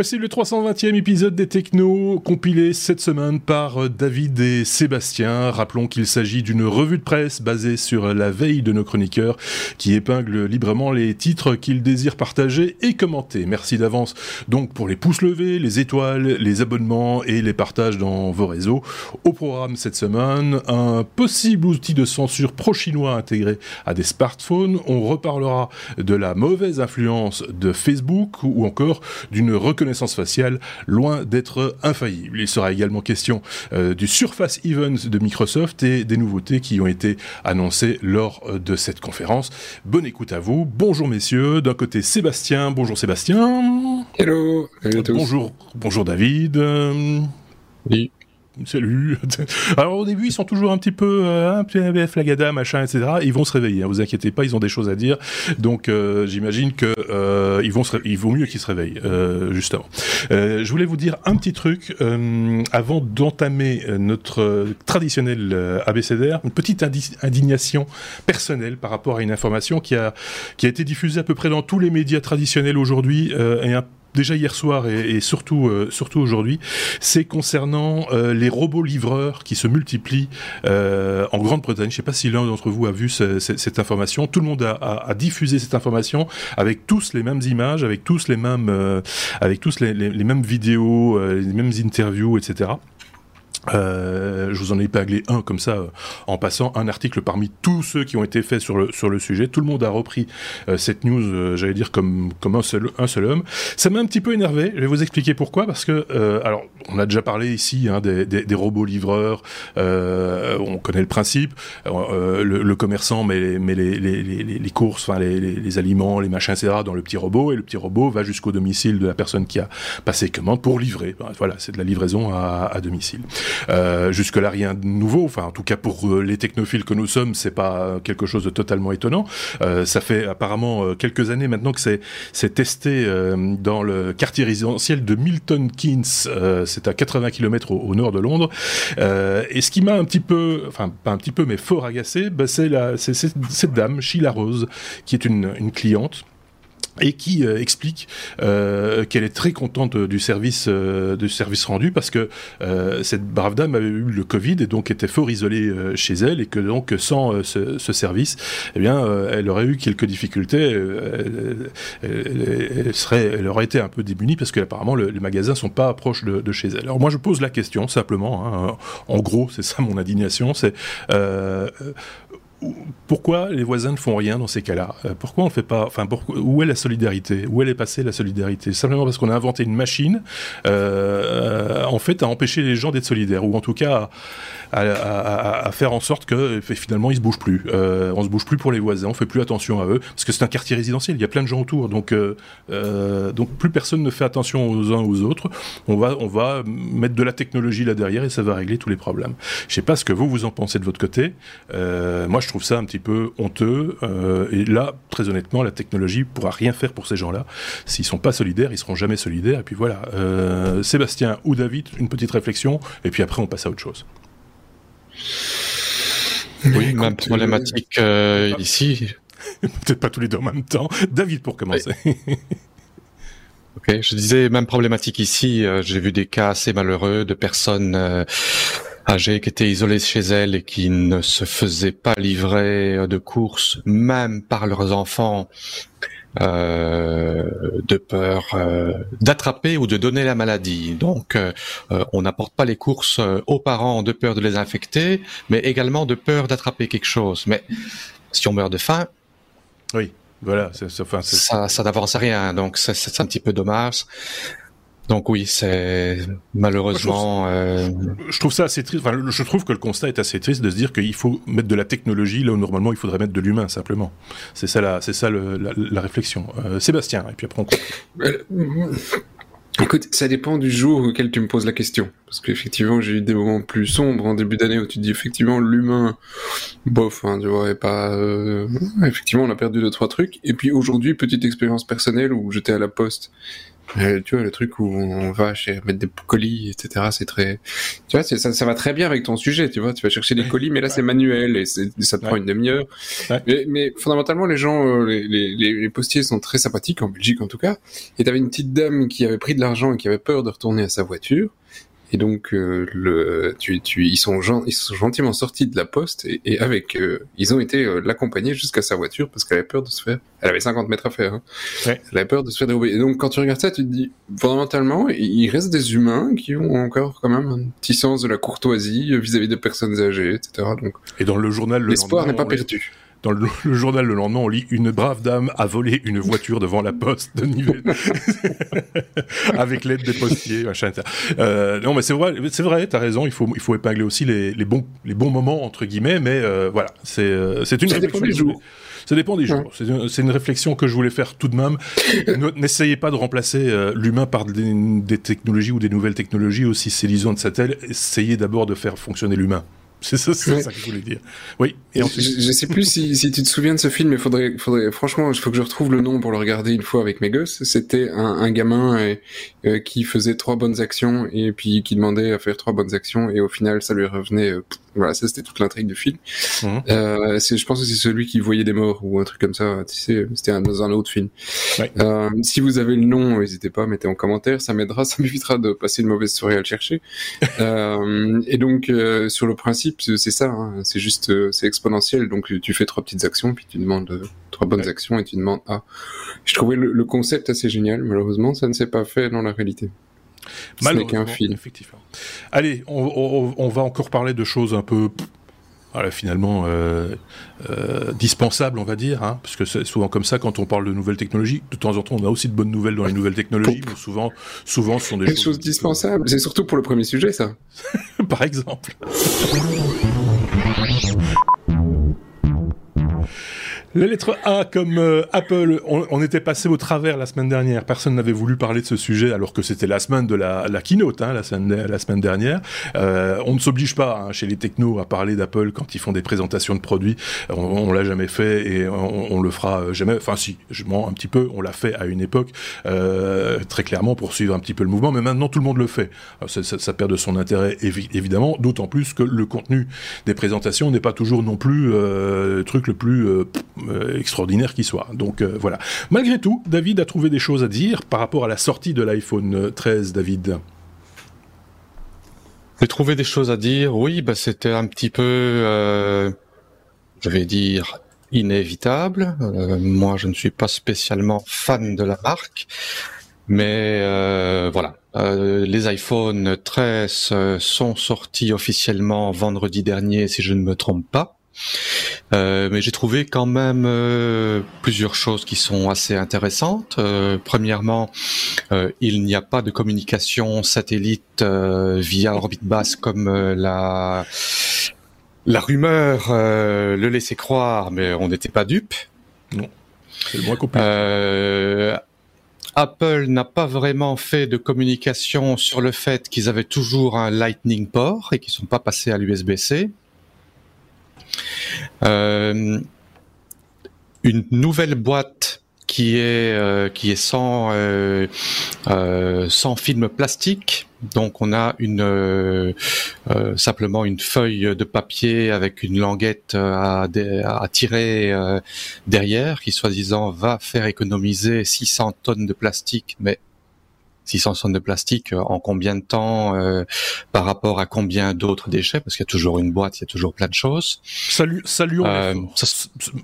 Voici le 320e épisode des Technos, compilé cette semaine par euh, David et Sébastien. Rappelons qu'il s'agit d'une revue de presse basée sur la veille de nos chroniqueurs qui épingle librement les titres qu'ils désirent partager et commenter. Merci d'avance donc pour les pouces levés, les étoiles, les abonnements et les partages dans vos réseaux. Au programme cette semaine, un possible outil de censure pro-chinois intégré à des smartphones. On reparlera de la mauvaise influence de Facebook ou encore d'une reconnaissance faciale loin d'être infaillible. Il sera également question euh, du Surface Events de Microsoft et des nouveautés qui ont été annoncées lors euh, de cette conférence. Bonne écoute à vous. Bonjour messieurs. D'un côté Sébastien. Bonjour Sébastien. Hello. Bonjour. Bonjour David. Oui. Salut. Alors au début, ils sont toujours un petit peu euh, un petit flagada, machin, etc. Ils vont se réveiller. Hein, vous inquiétez pas, ils ont des choses à dire. Donc euh, j'imagine que euh, ils vont se il vaut mieux qu'ils se réveillent euh, justement. Euh, je voulais vous dire un petit truc euh, avant d'entamer notre traditionnel abécédaire, une petite indignation personnelle par rapport à une information qui a qui a été diffusée à peu près dans tous les médias traditionnels aujourd'hui et un déjà hier soir et, surtout euh, surtout aujourd'hui, c'est concernant euh, les robots livreurs qui se multiplient euh, en Grande-Bretagne. Je ne sais pas si l'un d'entre vous a vu ce, cette information. Tout le monde a, diffusé cette information avec tous les mêmes images, avec tous les mêmes avec tous les, mêmes vidéos, les mêmes interviews, etc. Euh, je vous en ai épinglé un comme ça euh, en passant un article parmi tous ceux qui ont été faits sur le sur le sujet. Tout le monde a repris euh, cette news, euh, j'allais dire comme comme un seul un seul homme. Ça m'a un petit peu énervé. Je vais vous expliquer pourquoi. Parce que alors on a déjà parlé ici hein, des, des, des, robots livreurs. on connaît le principe. Le, le, commerçant met met les, les, les, les courses, enfin les, les, aliments, les machins, etc. dans le petit robot et le petit robot va jusqu'au domicile de la personne qui a passé commande pour livrer. Voilà, c'est de la livraison à, à domicile. Euh, Jusque-là, rien de nouveau. Enfin, en tout cas, pour euh, les technophiles que nous sommes, c'est pas quelque chose de totalement étonnant. Euh, ça fait apparemment euh, quelques années maintenant que c'est testé euh, dans le quartier résidentiel de Milton Keynes. Euh, c'est à 80 km au, au, nord de Londres. et ce qui m'a un petit peu, enfin pas un petit peu, mais fort agacé, bah, c'est cette dame, Sheila Rose, qui est une, une cliente et qui euh, explique euh, qu'elle est très contente du service euh, du service rendu parce que cette brave dame avait eu le Covid et donc était fort isolée chez elle et que donc sans ce, ce, service eh bien elle aurait eu quelques difficultés elle, serait elle aurait été un peu démunie parce que apparemment le, les magasins sont pas proches de, de, chez elle. Alors moi je pose la question simplement hein, en gros c'est ça mon indignation c'est pourquoi les voisins ne font rien dans ces cas-là? Euh, Pourquoi on fait pas Enfin, où est la solidarité? Où est passée la solidarité? Simplement parce qu'on a inventé une machine, euh, en fait, à empêcher les gens d'être solidaires, ou en tout cas à, faire en sorte que finalement ils se bougent plus. Euh, on se bouge plus pour les voisins, on fait plus attention à eux, parce que c'est un quartier résidentiel, il y a plein de gens autour, donc euh, donc plus personne ne fait attention aux uns aux autres. On va on va mettre de la technologie là derrière et ça va régler tous les problèmes. Je sais pas ce que vous vous en pensez de votre côté. Moi, trouve ça un petit peu honteux. Euh, et là, très honnêtement, la technologie pourra rien faire pour ces gens-là. S'ils sont pas solidaires, ils seront jamais solidaires. Et puis voilà. Euh, Sébastien ou David, une petite réflexion, et puis après, on passe à autre chose. Oui, même problématique euh, ici. Peut-être pas tous les deux en même temps. David, pour commencer. Oui. ok, je disais même problématique ici. J'ai vu des cas assez malheureux de personnes euh, âgées qui étaient isolées chez elles et qui ne se faisaient pas livrer de courses, même par leurs enfants, euh, de peur euh, d'attraper ou de donner la maladie. Donc, euh, on n'apporte pas les courses euh, aux parents de peur de les infecter, mais également de peur d'attraper quelque chose. Mais si on meurt de faim, oui. Voilà, c est, enfin, ça, ça n'avance à rien, donc c'est un petit peu dommage. Donc oui, c'est malheureusement. Moi, je, trouve euh... je, trouve ça assez triste. Enfin, je trouve que le constat est assez triste de se dire qu'il faut mettre de la technologie là où normalement il faudrait mettre de l'humain simplement. C'est ça la, c'est ça le, la, la, réflexion. Euh, Sébastien, et puis après on. Euh, écoute, ça dépend du jour auquel tu me poses la question. Parce qu'effectivement, j'ai eu des moments plus sombres en début d'année où tu dis effectivement l'humain, bof, hein, tu vois, et pas. Euh... Effectivement, on a perdu deux trois trucs. Et puis aujourd'hui, petite expérience personnelle où j'étais à la poste Euh, tu vois, le truc où on va chez, mettre des colis, etc. C'est très, tu vois, ça, ça va très bien avec ton sujet, tu vois. Tu vas chercher des colis, mais là c'est manuel et, ça te prend une demi-heure. Mais, mais, fondamentalement, les gens, euh, les, les, les, postiers sont très sympathiques en Belgique en tout cas. Et t'avais une petite dame qui avait pris de l'argent et qui avait peur de retourner à sa voiture. Et donc, euh, le, tu, tu, ils, sont ils sont gentiment sortis de la poste et, et avec, euh, ils ont été euh, l'accompagner jusqu'à sa voiture parce qu'elle avait peur de se faire. Elle avait 50 mètres à faire. Hein. Ouais. Elle avait peur de se faire dérober. Et donc, quand tu regardes ça, tu te dis, fondamentalement, il reste des humains qui ont encore quand même un petit sens de la courtoisie vis-à-vis des personnes âgées, etc. Donc, et dans le journal, l'espoir n'est pas perdu. Dans le, journal le lendemain, on lit une brave dame a volé une voiture devant la poste de Nivelles avec l'aide des postiers, machin. Euh, non, mais c'est vrai, c'est vrai, t'as raison. Il faut, il faut épingler aussi les, les bons, les bons moments entre guillemets. Mais euh, voilà, c'est, euh, c'est une. Ça dépend des jours. Ça dépend des jours. C'est une, réflexion que je voulais faire tout de même. N'essayez pas de remplacer euh, l'humain par des, des, technologies ou des nouvelles technologies aussi séduisantes ça-t-elle. Essayez d'abord de faire fonctionner l'humain. C'est ça, c'est ça que je voulais dire. Oui. Et ensuite... je, je, sais plus si, si, tu te souviens de ce film, mais faudrait, faudrait, franchement, il faut que je retrouve le nom pour le regarder une fois avec mes gosses. C'était un, un, gamin euh, euh, qui faisait trois bonnes actions et puis qui demandait à faire trois bonnes actions et au final, ça lui revenait euh, voilà, ça c'était toute l'intrigue du film. Mhm. Euh, je pense que c'est celui qui voyait des morts ou un truc comme ça. Tu sais, c'était dans un autre film. Ouais. Euh, si vous avez le nom, n'hésitez pas, mettez en commentaire, ça m'aidera, ça m'évitera de passer une mauvaise soirée à le chercher. euh, et donc sur le principe, c'est ça, hein, c'est juste, c'est exponentiel. Donc tu fais trois petites actions, puis tu demandes trois bonnes actions et tu demandes ah. Je trouvais le, le concept assez génial. Malheureusement, ça ne s'est pas fait dans la réalité. Malheureusement, film. effectivement. Allez, on, on, on, va encore parler de choses un peu voilà, finalement euh, euh, dispensables, on va dire, hein, parce que c'est souvent comme ça quand on parle de nouvelles technologies. De temps en temps, on a aussi de bonnes nouvelles dans les nouvelles technologies, mais souvent, souvent, ce sont des choses, choses dispensables. C'est surtout pour le premier sujet, ça. Par exemple. La lettre A comme euh, Apple, on, était passé au travers la semaine dernière. Personne n'avait voulu parler de ce sujet alors que c'était la semaine de la, keynote, hein, la, semaine, dernière. Euh, on ne s'oblige pas hein, chez les technos à parler d'Apple quand ils font des présentations de produits. On, on l'a jamais fait et on, on, le fera jamais. Enfin si, je mens un petit peu. On l'a fait à une époque euh, très clairement pour suivre un petit peu le mouvement, mais maintenant tout le monde le fait. Ça, ça, perd de son intérêt évidemment, d'autant plus que le contenu des présentations n'est pas toujours non plus le truc le plus euh, euh, extraordinaire qui soit. Donc euh, voilà. Malgré tout, David a trouvé des choses à dire par rapport à la sortie de l'iPhone 13, David. J'ai trouvé des choses à dire. Oui, bah c'était un petit peu, euh, je vais dire, inévitable. Euh, moi, je ne suis pas spécialement fan de la marque, mais euh, voilà. Euh, les iPhone 13 sont sortis officiellement vendredi dernier, si je ne me trompe pas. Euh, mais j'ai trouvé quand même euh, plusieurs choses qui sont assez intéressantes. Euh, premièrement, il n'y a pas de communication satellite via orbite basse comme la la rumeur le laissait croire, mais on n'était pas dupe. Non, c'est le moins compliqué. Apple n'a pas vraiment fait de communication sur le fait qu'ils avaient toujours un Lightning port et qu'ils sont pas passés à l'USB-C. Euh, une nouvelle boîte qui est euh, qui est sans euh, sans film plastique. Donc on a une simplement une feuille de papier avec une languette à, à tirer derrière qui soi-disant va faire économiser 600 tonnes de plastique, mais 600 tonnes de plastique euh, en combien de temps euh, par rapport à combien d'autres déchets Parce qu'il y a toujours une boîte, il y a toujours plein de choses. Salut, saluons euh, l'effort.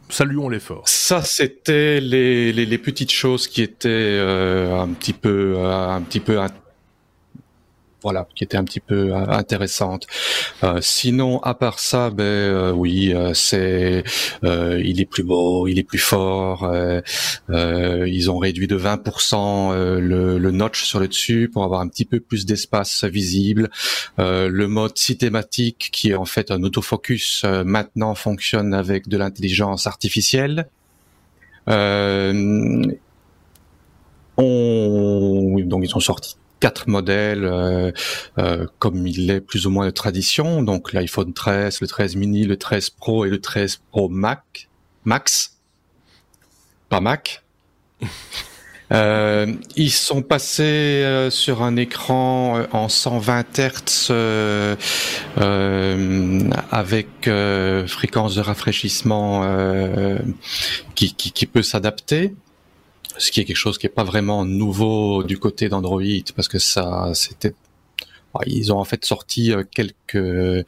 Saluons l'effort. Ça, c'était les, les, les, petites choses qui étaient euh, un petit peu, un petit peu voilà, qui était un petit peu euh, intéressante. Euh, sinon, à part ça, ben euh, oui, c'est, il est plus beau, il est plus fort. ils ont réduit de 20% le, notch sur le dessus pour avoir un petit peu plus d'espace visible. le mode systématique, qui est en fait un autofocus, maintenant fonctionne avec de l'intelligence artificielle. on, donc ils ont sorti quatre modèles euh, euh, comme il est plus ou moins de tradition, donc l'iPhone 13, le 13 mini, le 13 Pro et le 13 Pro Mac, Max, pas Mac. Euh, ils sont passés euh, sur un écran euh, en 120 Hz euh, avec fréquence de rafraîchissement qui, qui, qui, peut s'adapter. Ce qui est quelque chose qui n'est pas vraiment nouveau du côté d'Android parce que ça, c'était, ils ont en fait sorti quelques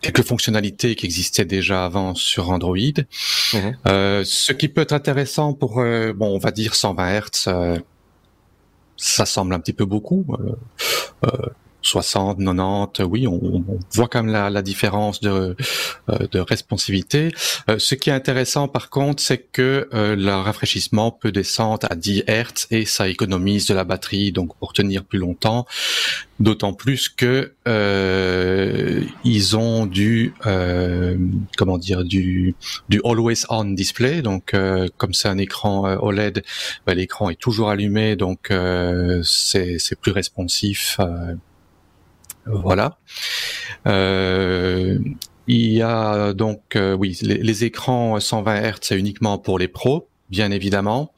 quelques fonctionnalités qui existaient déjà avant sur Android. Mhm. Euh, ce qui peut être intéressant pour, euh, bon, on va dire 120 Hz, euh, ça semble un petit peu beaucoup. 60, 90, oui, on, voit quand même la, différence de, euh, responsivité. Euh, ce qui est intéressant par contre, c'est que euh, le rafraîchissement peut descendre à 10 Hz et ça économise de la batterie, donc pour tenir plus longtemps. D'autant plus que ils ont du comment dire du du always on display, donc comme c'est un écran OLED, ben, l'écran est toujours allumé, donc c'est c'est plus responsif. Voilà. Euh, il y a donc, euh, oui, les, écrans 120 Hz, c'est uniquement pour les pros, bien évidemment.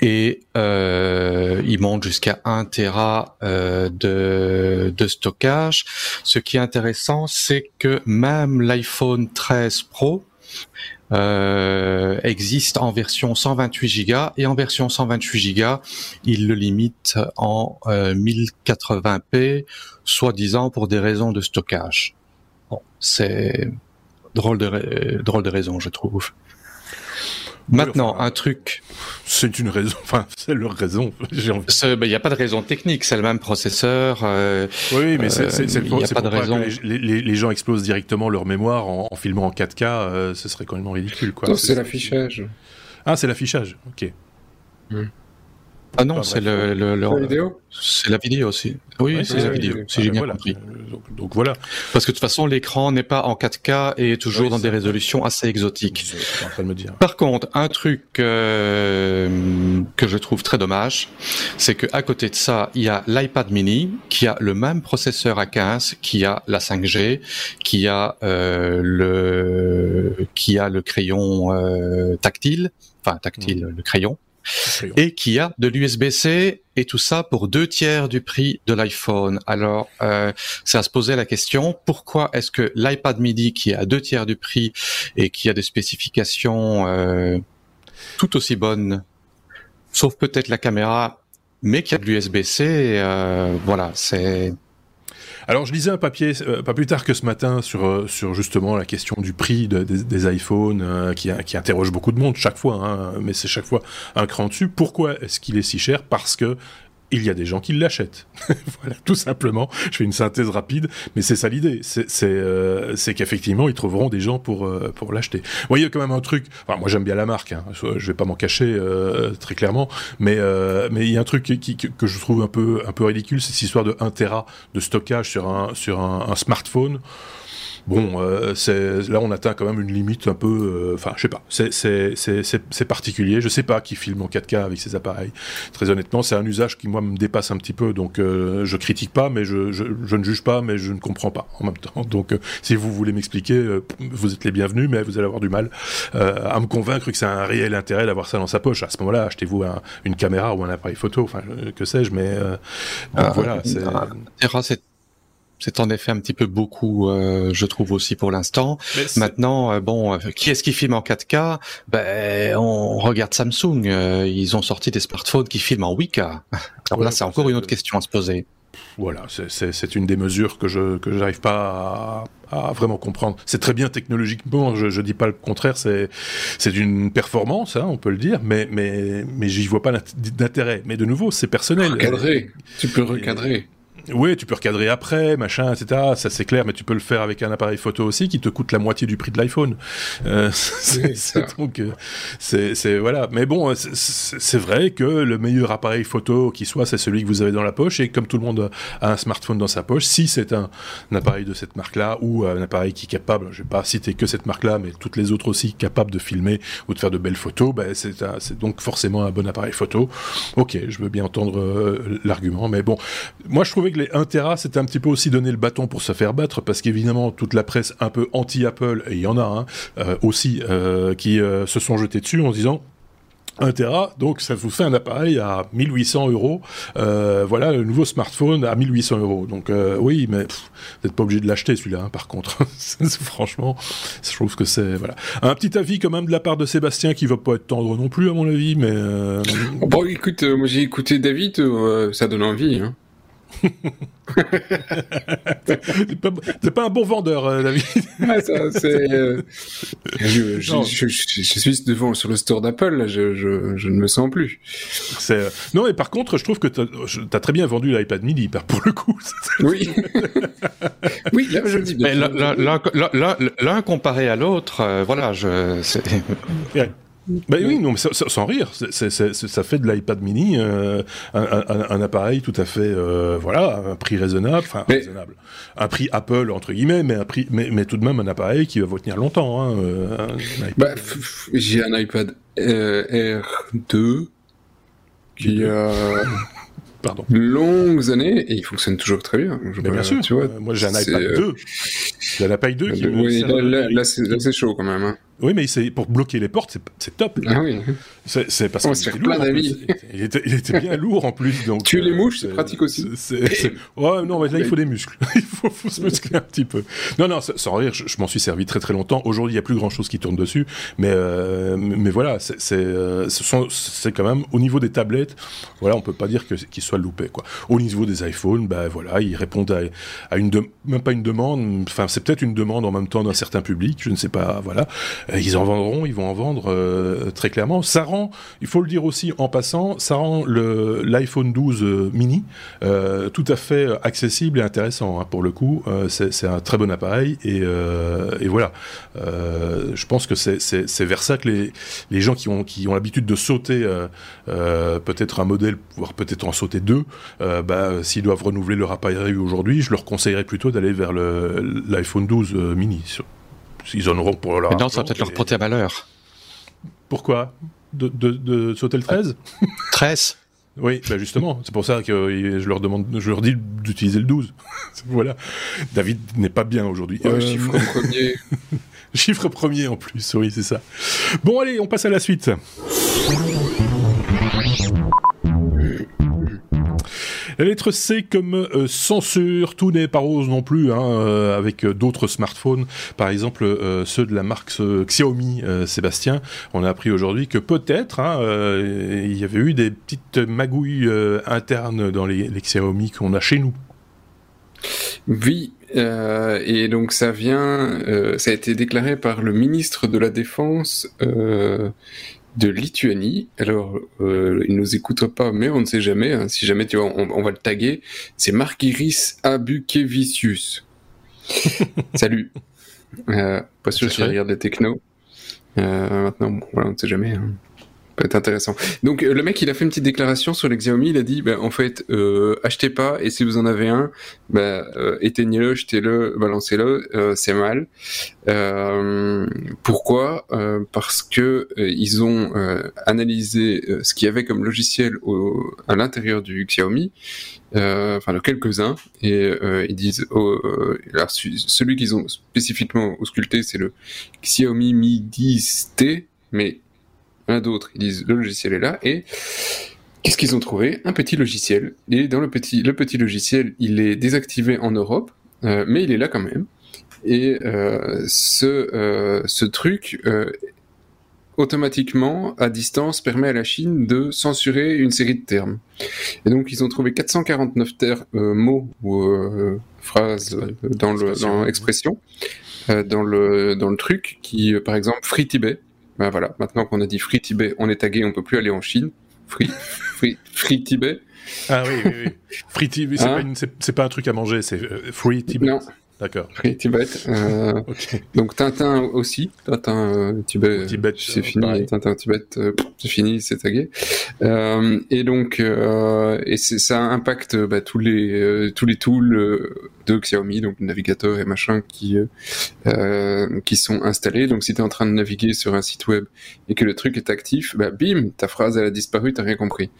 Et euh, ils montent jusqu'à 1 Tera euh, de stockage. Ce qui est intéressant, c'est que même l'iPhone 13 Pro euh, existe en version 128 Go et en version 128 Go, il le limite en 1080p, euh, soi-disant pour des raisons de stockage. Bon, c'est drôle de drôle de raison, je trouve. Maintenant, un truc. C'est une raison, enfin, c'est leur raison. Il n'y ben, a pas de raison technique, c'est le même processeur. Euh, oui, mais c'est euh, pas de raison. Que les, les, gens explosent directement leur mémoire en, filmant en 4K, euh, ce serait quand même ridicule. C'est l'affichage. Ah, c'est l'affichage, ok. Hmm. Ah non, c'est le, le, le, la vidéo. C'est la vidéo aussi. Oui, c'est la vidéo, si j'ai bien compris. Donc, voilà. Parce que de toute façon, l'écran n'est pas en 4K et est toujours dans des résolutions assez exotiques. En train de me dire. Par contre, un truc euh, que je trouve très dommage, c'est que à côté de ça, il y a l'iPad Mini qui a le même processeur A15, qui a la 5G, qui a euh, le qui a le crayon euh, tactile, enfin tactile, mmh. le crayon et qui a de l'USB-C et tout ça pour deux tiers du prix de l'iPhone. Alors, euh, c'est à se poser la question pourquoi est-ce que l'iPad midi qui est à deux tiers du prix et qui a des spécifications euh, tout aussi bonnes, sauf peut-être la caméra, mais qui a de l'USB-C, euh, voilà, c'est alors, je lisais un papier euh, pas plus tard que ce matin sur euh, sur justement la question du prix des, iPhones euh, qui, qui interroge beaucoup de monde chaque fois, hein, mais c'est chaque fois un cran dessus. Pourquoi est-ce qu'il est si cher? Parce que il y a des gens qui l'achètent. voilà, tout simplement. Je fais une synthèse rapide, mais c'est ça l'idée. C'est euh, qu'effectivement, ils trouveront des gens pour euh, pour l'acheter. Vous voyez, quand même un truc. Moi, j'aime bien la marque. Hein. Je vais pas m'en cacher euh, très clairement, mais euh, mais il y a un truc que je trouve un peu un peu ridicule, c'est cette histoire de 1 Tera de stockage sur un sur un smartphone. Bon, euh, c'est là on atteint quand même une limite un peu, euh, enfin je sais pas, c'est particulier. Je sais pas qui filme en 4K avec ces appareils. Très honnêtement, c'est un usage qui moi me dépasse un petit peu, donc euh, je critique pas, mais je, je, je, ne juge pas, mais je ne comprends pas en même temps. Donc euh, si vous voulez m'expliquer, vous êtes les bienvenus, mais vous allez avoir du mal à me convaincre que c'est un réel intérêt d'avoir ça dans sa poche. À ce moment-là, achetez-vous une caméra ou un appareil photo, enfin que sais-je, mais ah, voilà. C'est c'est en effet un petit peu beaucoup, euh, je trouve aussi pour l'instant. Maintenant, euh, bon, euh, qui est-ce qui filme en 4K Ben, on regarde Samsung. ils ont sorti des smartphones qui filment en 8K. Alors là, c'est encore une autre question à se poser. Voilà, c'est une des mesures que je que j'arrive pas à, vraiment comprendre. C'est très bien technologiquement, je, je dis pas le contraire. C'est c'est une performance, hein, on peut le dire, mais mais mais j'y vois pas d'intérêt. Mais de nouveau, c'est personnel. Recadrer, tu peux recadrer. Oui, tu peux recadrer après, machin, etc. Ça c'est clair, mais tu peux le faire avec un appareil photo aussi qui te coûte la moitié du prix de l'iPhone. Euh, c'est donc euh, c'est voilà. Mais bon, c'est vrai que le meilleur appareil photo qui soit, c'est celui que vous avez dans la poche. Et comme tout le monde a un smartphone dans sa poche, si c'est un, appareil de cette marque-là ou un appareil qui est capable, je vais pas citer que cette marque-là, mais toutes les autres aussi capables de filmer ou de faire de belles photos, ben c'est donc forcément un bon appareil photo. Ok, je veux bien entendre euh, l'argument, mais bon, moi je trouvais que les 1 Tera, un petit peu aussi donner le bâton pour se faire battre, parce qu'évidemment, toute la presse un peu anti-Apple, et il y en a hein, euh, aussi, euh, qui euh, se sont jetés dessus en disant 1 Tera, donc ça vous fait un appareil à 1800 euros. Voilà, le nouveau smartphone à 1800 euros. Donc oui, mais vous n'êtes pas obligé de l'acheter celui-là, hein, par contre. Franchement, je trouve que c'est... Voilà. Un petit avis quand même de la part de Sébastien qui va pas être tendre non plus à mon avis, mais... Bon, écoute, moi j'ai écouté David, ça donne envie. Hein. c'est pas, pas, un bon vendeur, euh, David. Ouais, ça, c'est, euh, je, je, je, je, suis devant sur le store d'Apple, je, je, ne me sens plus. C'est, non, et par contre, je trouve que tu as, très bien vendu l'iPad mini, pour le coup. oui. oui, là, je dis bien. Mais l'un comparé à l'autre, euh, voilà, je. Ouais. Ben oui, non, mais sans rire, ça fait de l'iPad mini euh, un, un, un, appareil tout à fait, euh, voilà, un prix raisonnable, enfin mais... raisonnable, un prix Apple entre guillemets, mais un prix, mais, mais, tout de même un appareil qui va vous tenir longtemps. Hein, euh, bah, J'ai un iPad euh, R2 qui a Pardon. longues années et il fonctionne toujours très bien. Je bien sûr, tu vois, moi j'ai un iPad 2, j'ai un iPad 2 qui. Oui, là, là, là c'est chaud quand même. Hein. Oui, mais c'est pour bloquer les portes, c'est top. Ah oui. C'est parce qu'il était plein d'amis. Il était, il était bien lourd en plus. Donc, Tuer les mouches, c'est pratique aussi. Ouais, non, mais là, il faut des muscles. il faut, faut, se muscler un petit peu. Non, non, sans rire, je, je m'en suis servi très très longtemps. Aujourd'hui, il n'y a plus grand chose qui tourne dessus. Mais, euh, mais voilà, c'est euh, quand même, au niveau des tablettes, voilà, on peut pas dire qu'ils qu soient loupés, quoi. Au niveau des iPhones, ben voilà, ils répondent à, à une, de, même pas une demande, enfin, c'est peut-être une demande en même temps d'un certain public, je ne sais pas, voilà. Euh, ils en vendront, ils vont en vendre euh, très clairement. Ça rend, il faut le dire aussi en passant, ça rend l'iPhone 12 euh, mini tout à fait accessible et intéressant hein, pour le coup. C'est un très bon appareil et, et voilà. je pense que c'est vers ça que les, les gens qui ont, qui ont l'habitude de sauter peut-être un modèle, voire peut-être en sauter deux, bah, s'ils doivent renouveler leur appareil aujourd'hui, je leur conseillerais plutôt d'aller vers l'iPhone 12 mini. Ils en auront pour leur. Mais non, ça va peut-être leur porter à malheur. Pourquoi de, de, de, sauter le 13 13 Oui, bah justement, c'est pour ça que je leur demande, je leur dis d'utiliser le 12. voilà. David n'est pas bien aujourd'hui. Ouais, euh... Chiffre premier. chiffre premier en plus, oui, c'est ça. Bon, allez, on passe à la suite. La lettre C comme euh, censure, tout n'est pas rose non plus, hein, euh, avec d'autres smartphones, par exemple euh, ceux de la marque Xiaomi, Sébastien. On a appris aujourd'hui que peut-être hein, il y avait eu des petites magouilles internes dans les, Xiaomi qu'on a chez nous. Oui, euh, et donc ça vient, euh, ça a été déclaré par le ministre de la Défense euh, de Lituanie. Alors, euh, il nous écoute pas, mais on ne sait jamais. Hein. Si jamais tu vois, on, on va le taguer. C'est Markiris Abukevicius. Salut. Euh, pas sûr si regarde les techno. Euh, maintenant, bon, voilà, on ne sait jamais. Hein peut être intéressant. Donc le mec, il a fait une petite déclaration sur les Xiaomi. Il a dit, bah, en fait, euh, achetez pas et si vous en avez un, bah, euh, éteignez-le, jetez-le, balancez-le. Euh, c'est mal. Euh, pourquoi? Euh, Parce que euh, ils ont analysé ce qu'il y avait comme logiciel au, à l'intérieur du Xiaomi. enfin de quelques-uns et ils disent oh, alors celui qu'ils ont spécifiquement ausculté c'est le Xiaomi Mi 10T mais un d'autres, ils disent le logiciel est là, et qu'est-ce qu'ils ont trouvé? Un petit logiciel, et dans le petit, le petit logiciel, il est désactivé en Europe, euh, mais il est là quand même, et euh, ce, euh, ce truc automatiquement, à distance, permet à la Chine de censurer une série de termes. Et donc, ils ont trouvé 449 ter euh, mots ou euh, phrases dans le dans l'expression, dans le dans le truc, qui, par exemple, Free Tibet. Ben voilà, maintenant qu'on a dit Free Tibet, on est tagué, on peut plus aller en Chine. Free, free, free Tibet. Ah oui, oui, oui. Free Tibet, c'est hein pas, pas, un truc à manger, c'est Free Tibet. Non. D'accord. Free Tibet. Euh, okay. Donc Tintin aussi. Tintin euh, Tibet, Tibet c'est fini. Pareil. Tintin Tibet, euh, c'est fini, c'est tagué. Euh, et donc, et ça impacte bah, tous les tous les tools de Xiaomi, donc navigateur et machin qui qui sont installés. Donc si tu es en train de naviguer sur un site web et que le truc est actif, bah bim, ta phrase elle a disparu, t'as rien compris.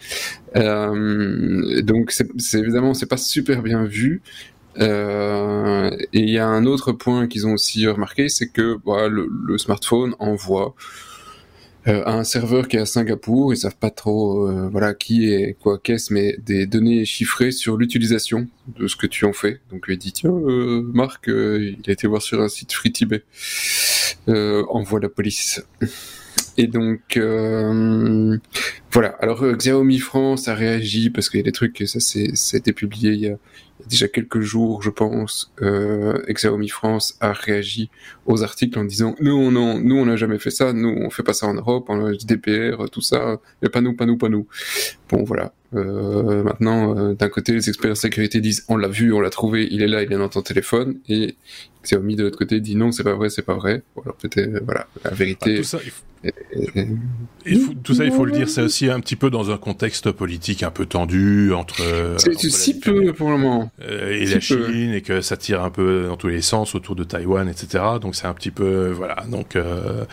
donc c'est évidemment c'est pas super bien vu. Euh, et il y a un autre point qu'ils ont aussi remarqué, c'est que le, smartphone envoie euh, à un serveur qui est à Singapour. Ils savent pas trop, euh, voilà, qui est quoi, qu'est-ce, mais des données chiffrées sur l'utilisation de ce que tu en fais. Donc, il dit tiens, Marc, il a été voir sur un site Free Tibet. Envoie la police. Et donc voilà. Alors Xiaomi France a réagi parce qu'il y a des trucs ça été publié il y a, déjà quelques jours je pense. Euh, France a réagi aux articles en disant nous on en- nous on n'a jamais fait ça, nous on fait pas ça en Europe, en GDPR tout ça, mais pas nous pas nous pas nous. Bon voilà. Euh, maintenant euh, d'un côté les experts en sécurité disent on l'a vu on l'a trouvé il est là il est dans ton téléphone et Xiaomi de l'autre côté dit non c'est pas vrai c'est pas vrai. Ou alors peut-être euh, voilà la Ah, vérité. il faut- tout ça, il faut le dire, c'est aussi un petit peu dans un contexte politique un peu tendu entre, euh, C'est entre c'est la si peu pour le moment. euh, et Si la peu. Chine et que ça tire un peu dans tous les sens autour de Taïwan, etc. Donc c'est un petit peu voilà. Donc euh,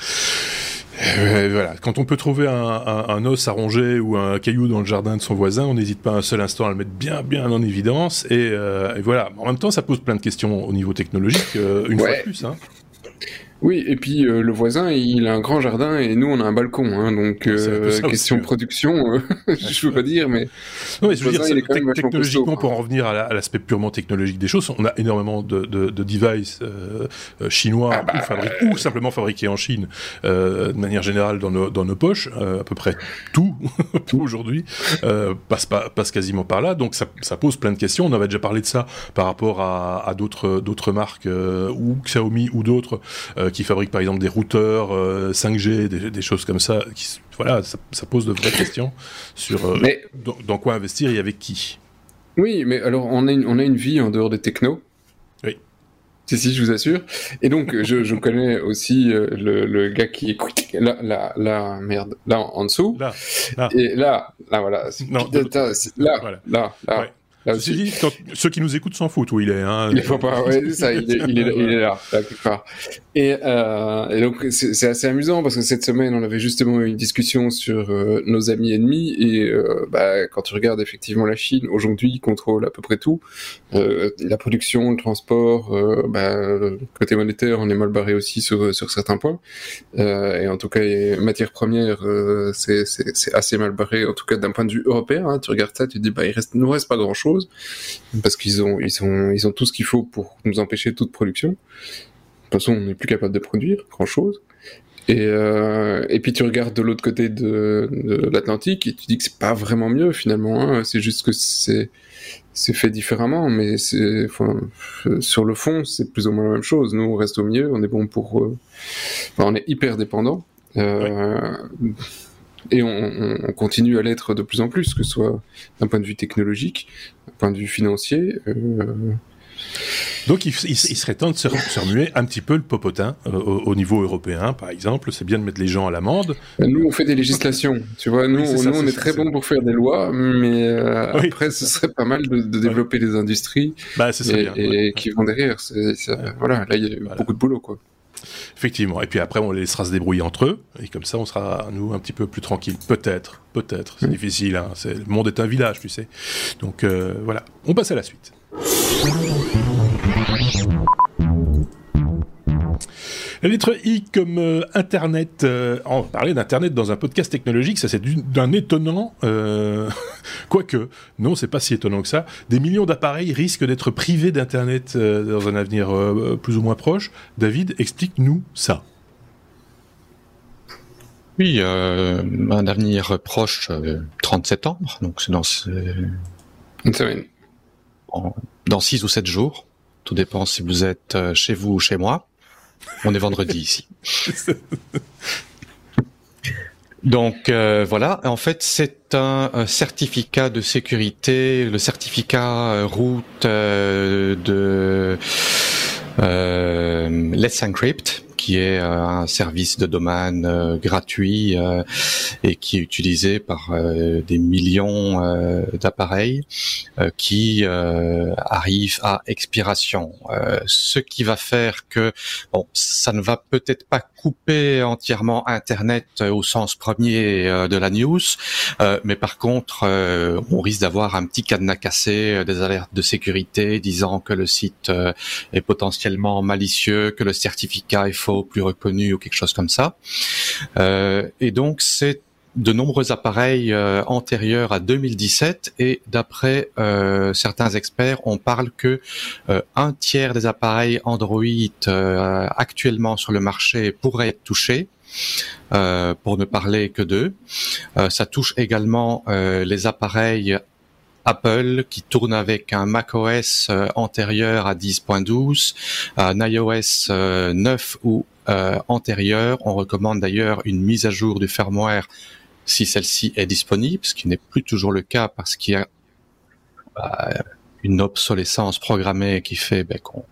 euh, voilà, quand on peut trouver un, un- un os à ronger ou un caillou dans le jardin de son voisin, on n'hésite pas un seul instant à le mettre bien bien en évidence. Et, euh, et voilà. En même temps, ça pose plein de questions au niveau technologique, une fois de plus. Hein. Oui, et puis euh, le voisin, il a un grand jardin et nous, on a un balcon. Hein, donc, peu euh, ça question hein. production, euh, je veux pas dire, mais Non, mais je veux dire, voisin, il est technologiquement, costaud, pour en revenir à la- à l'aspect purement technologique des choses, on a énormément de, de, de devices euh, euh, chinois Ah bah, ou, fabri- ou simplement fabriqués en Chine, de manière générale dans nos, dans nos poches, à peu près tout, tout aujourd'hui, passe, pas, passe quasiment par là. Donc ça, ça pose plein de questions. On avait déjà parlé de ça par rapport à, à d'autres marques, ou Xiaomi ou d'autres, qui fabriquent par exemple des routeurs euh, 5G, des, des choses comme ça. Qui, voilà, ça, ça pose de vraies questions sur euh, Mais- dans, dans quoi investir et avec qui. oui, mais alors on a une, on a une vie en dehors des technos. Oui. Si, si, je vous assure. Et donc, je, je connais aussi euh, le, le gars qui est là, là, là, merde, là en, en dessous. Là, là. Et là, là, voilà. Non, là, Voilà. là, là, Ouais. là Ceci aussi. dit, quand, ceux qui nous écoutent s'en foutent où il est. Hein. Il faut pas, ouais, ça, il est, il est, il est là, là, quelque part. Et, euh, et donc, c'est assez amusant parce que cette semaine, on avait justement eu une discussion sur euh, nos amis ennemis et euh, bah, quand tu regardes effectivement la Chine, aujourd'hui, contrôle à peu près tout. Euh, la production, le transport, euh, bah, côté monétaire, on est mal barré aussi sur, sur certains points. Euh, et en tout cas, les matières premières, euh, c'est c'est- assez mal barré, en tout cas d'un point de vue européen. hein. tu regardes ça, tu te dis, bah, il reste, nous reste pas grand-chose parce qu'ils ont, ils ont, ils ont tout ce qu'il faut pour nous empêcher toute production. Façon, on n'est plus capable de produire grand-chose. Et, euh, puis tu regardes de l'autre côté de, l'Atlantique et tu dis que c'est pas vraiment mieux finalement. hein. C'est juste que c'est fait différemment, mais sur le fond c'est plus ou moins la même chose. Nous on reste au milieu, on est bon pour, euh, on est hyper dépendant. Euh, Et on, on- on continue à l'être de plus en plus, que ce soit d'un point de vue technologique, d'un point de vue financier. Donc il, il- il serait temps de se, remuer un petit peu le popotin euh, au, au niveau européen, par exemple. C'est bien de mettre les gens à l'amende. Nous, on fait des législations, tu vois. Nous, Oui, c'est ça, nous on est ça, très c'est- bon pour faire des lois, mais euh, Oui, après, ce serait pas mal de, de développer des industries Bah, ça et, bien. et ouais. qui vont derrière. Voilà, là, il y a Voilà. beaucoup de boulot, quoi. Effectivement. Et puis après, on les laissera se débrouiller entre eux. Et comme ça, on sera, nous, un petit peu plus tranquille. Peut-être. Peut-être. C'est difficile. Hein. Le monde est un village, tu sais. Donc euh, voilà. On passe à la suite. La lettre I comme euh, Internet. euh, on va parler d'Internet dans un podcast technologique, ça c'est d'un étonnant. euh, Quoique, non, c'est pas si étonnant que ça. Des millions d'appareils risquent d'être privés d'Internet euh, dans un avenir euh, plus ou moins proche. David, explique-nous ça. Oui, euh, un avenir proche, euh, 30 septembre, donc c'est dans, ce- Une semaine. En- dans 6 ou 7 jours. Tout dépend si vous êtes euh, chez vous ou chez moi. On est vendredi ici. Donc euh, voilà, en fait c'est un, un certificat de sécurité, le certificat euh, route euh, de euh, Let's Encrypt, qui est euh, un service de domaine euh, gratuit euh, et qui est utilisé par des millions d'appareils qui arrivent à expiration. Ce qui va faire que bon, ça ne va peut-être pas couper entièrement Internet au sens premier de la news, mais par contre, on risque d'avoir un petit cadenas cassé, des alertes de sécurité disant que le site est potentiellement malicieux, que le certificat est plus reconnu ou quelque chose comme ça. Euh, et donc c'est de nombreux appareils euh, antérieurs à 2017 et d'après euh, certains experts, on parle que un tiers des appareils Android actuellement sur le marché pourraient être touchés. pour ne parler que d'eux. ça touche également les appareils Apple qui tournent avec un macOS antérieur à 10.12, un iOS 9 ou antérieur. On recommande d'ailleurs une mise à jour du firmware si celle-ci est disponible, ce qui n'est plus toujours le cas parce qu'il y a une obsolescence programmée qui fait ben, qu'on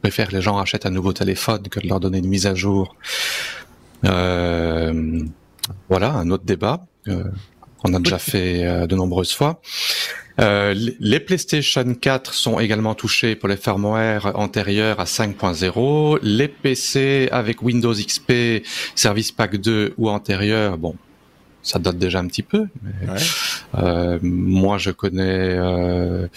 préfère que les gens achètent un nouveau téléphone que de leur donner une mise à jour. Euh, voilà, un autre débat euh, qu'on a déjà fait euh, de nombreuses fois. Euh, les PlayStation 4 sont également touchés pour les firmware antérieurs à 5.0. Les PC avec Windows XP, Service Pack 2 ou antérieur, bon, ça date déjà un petit peu. Euh, moi, je connais euh,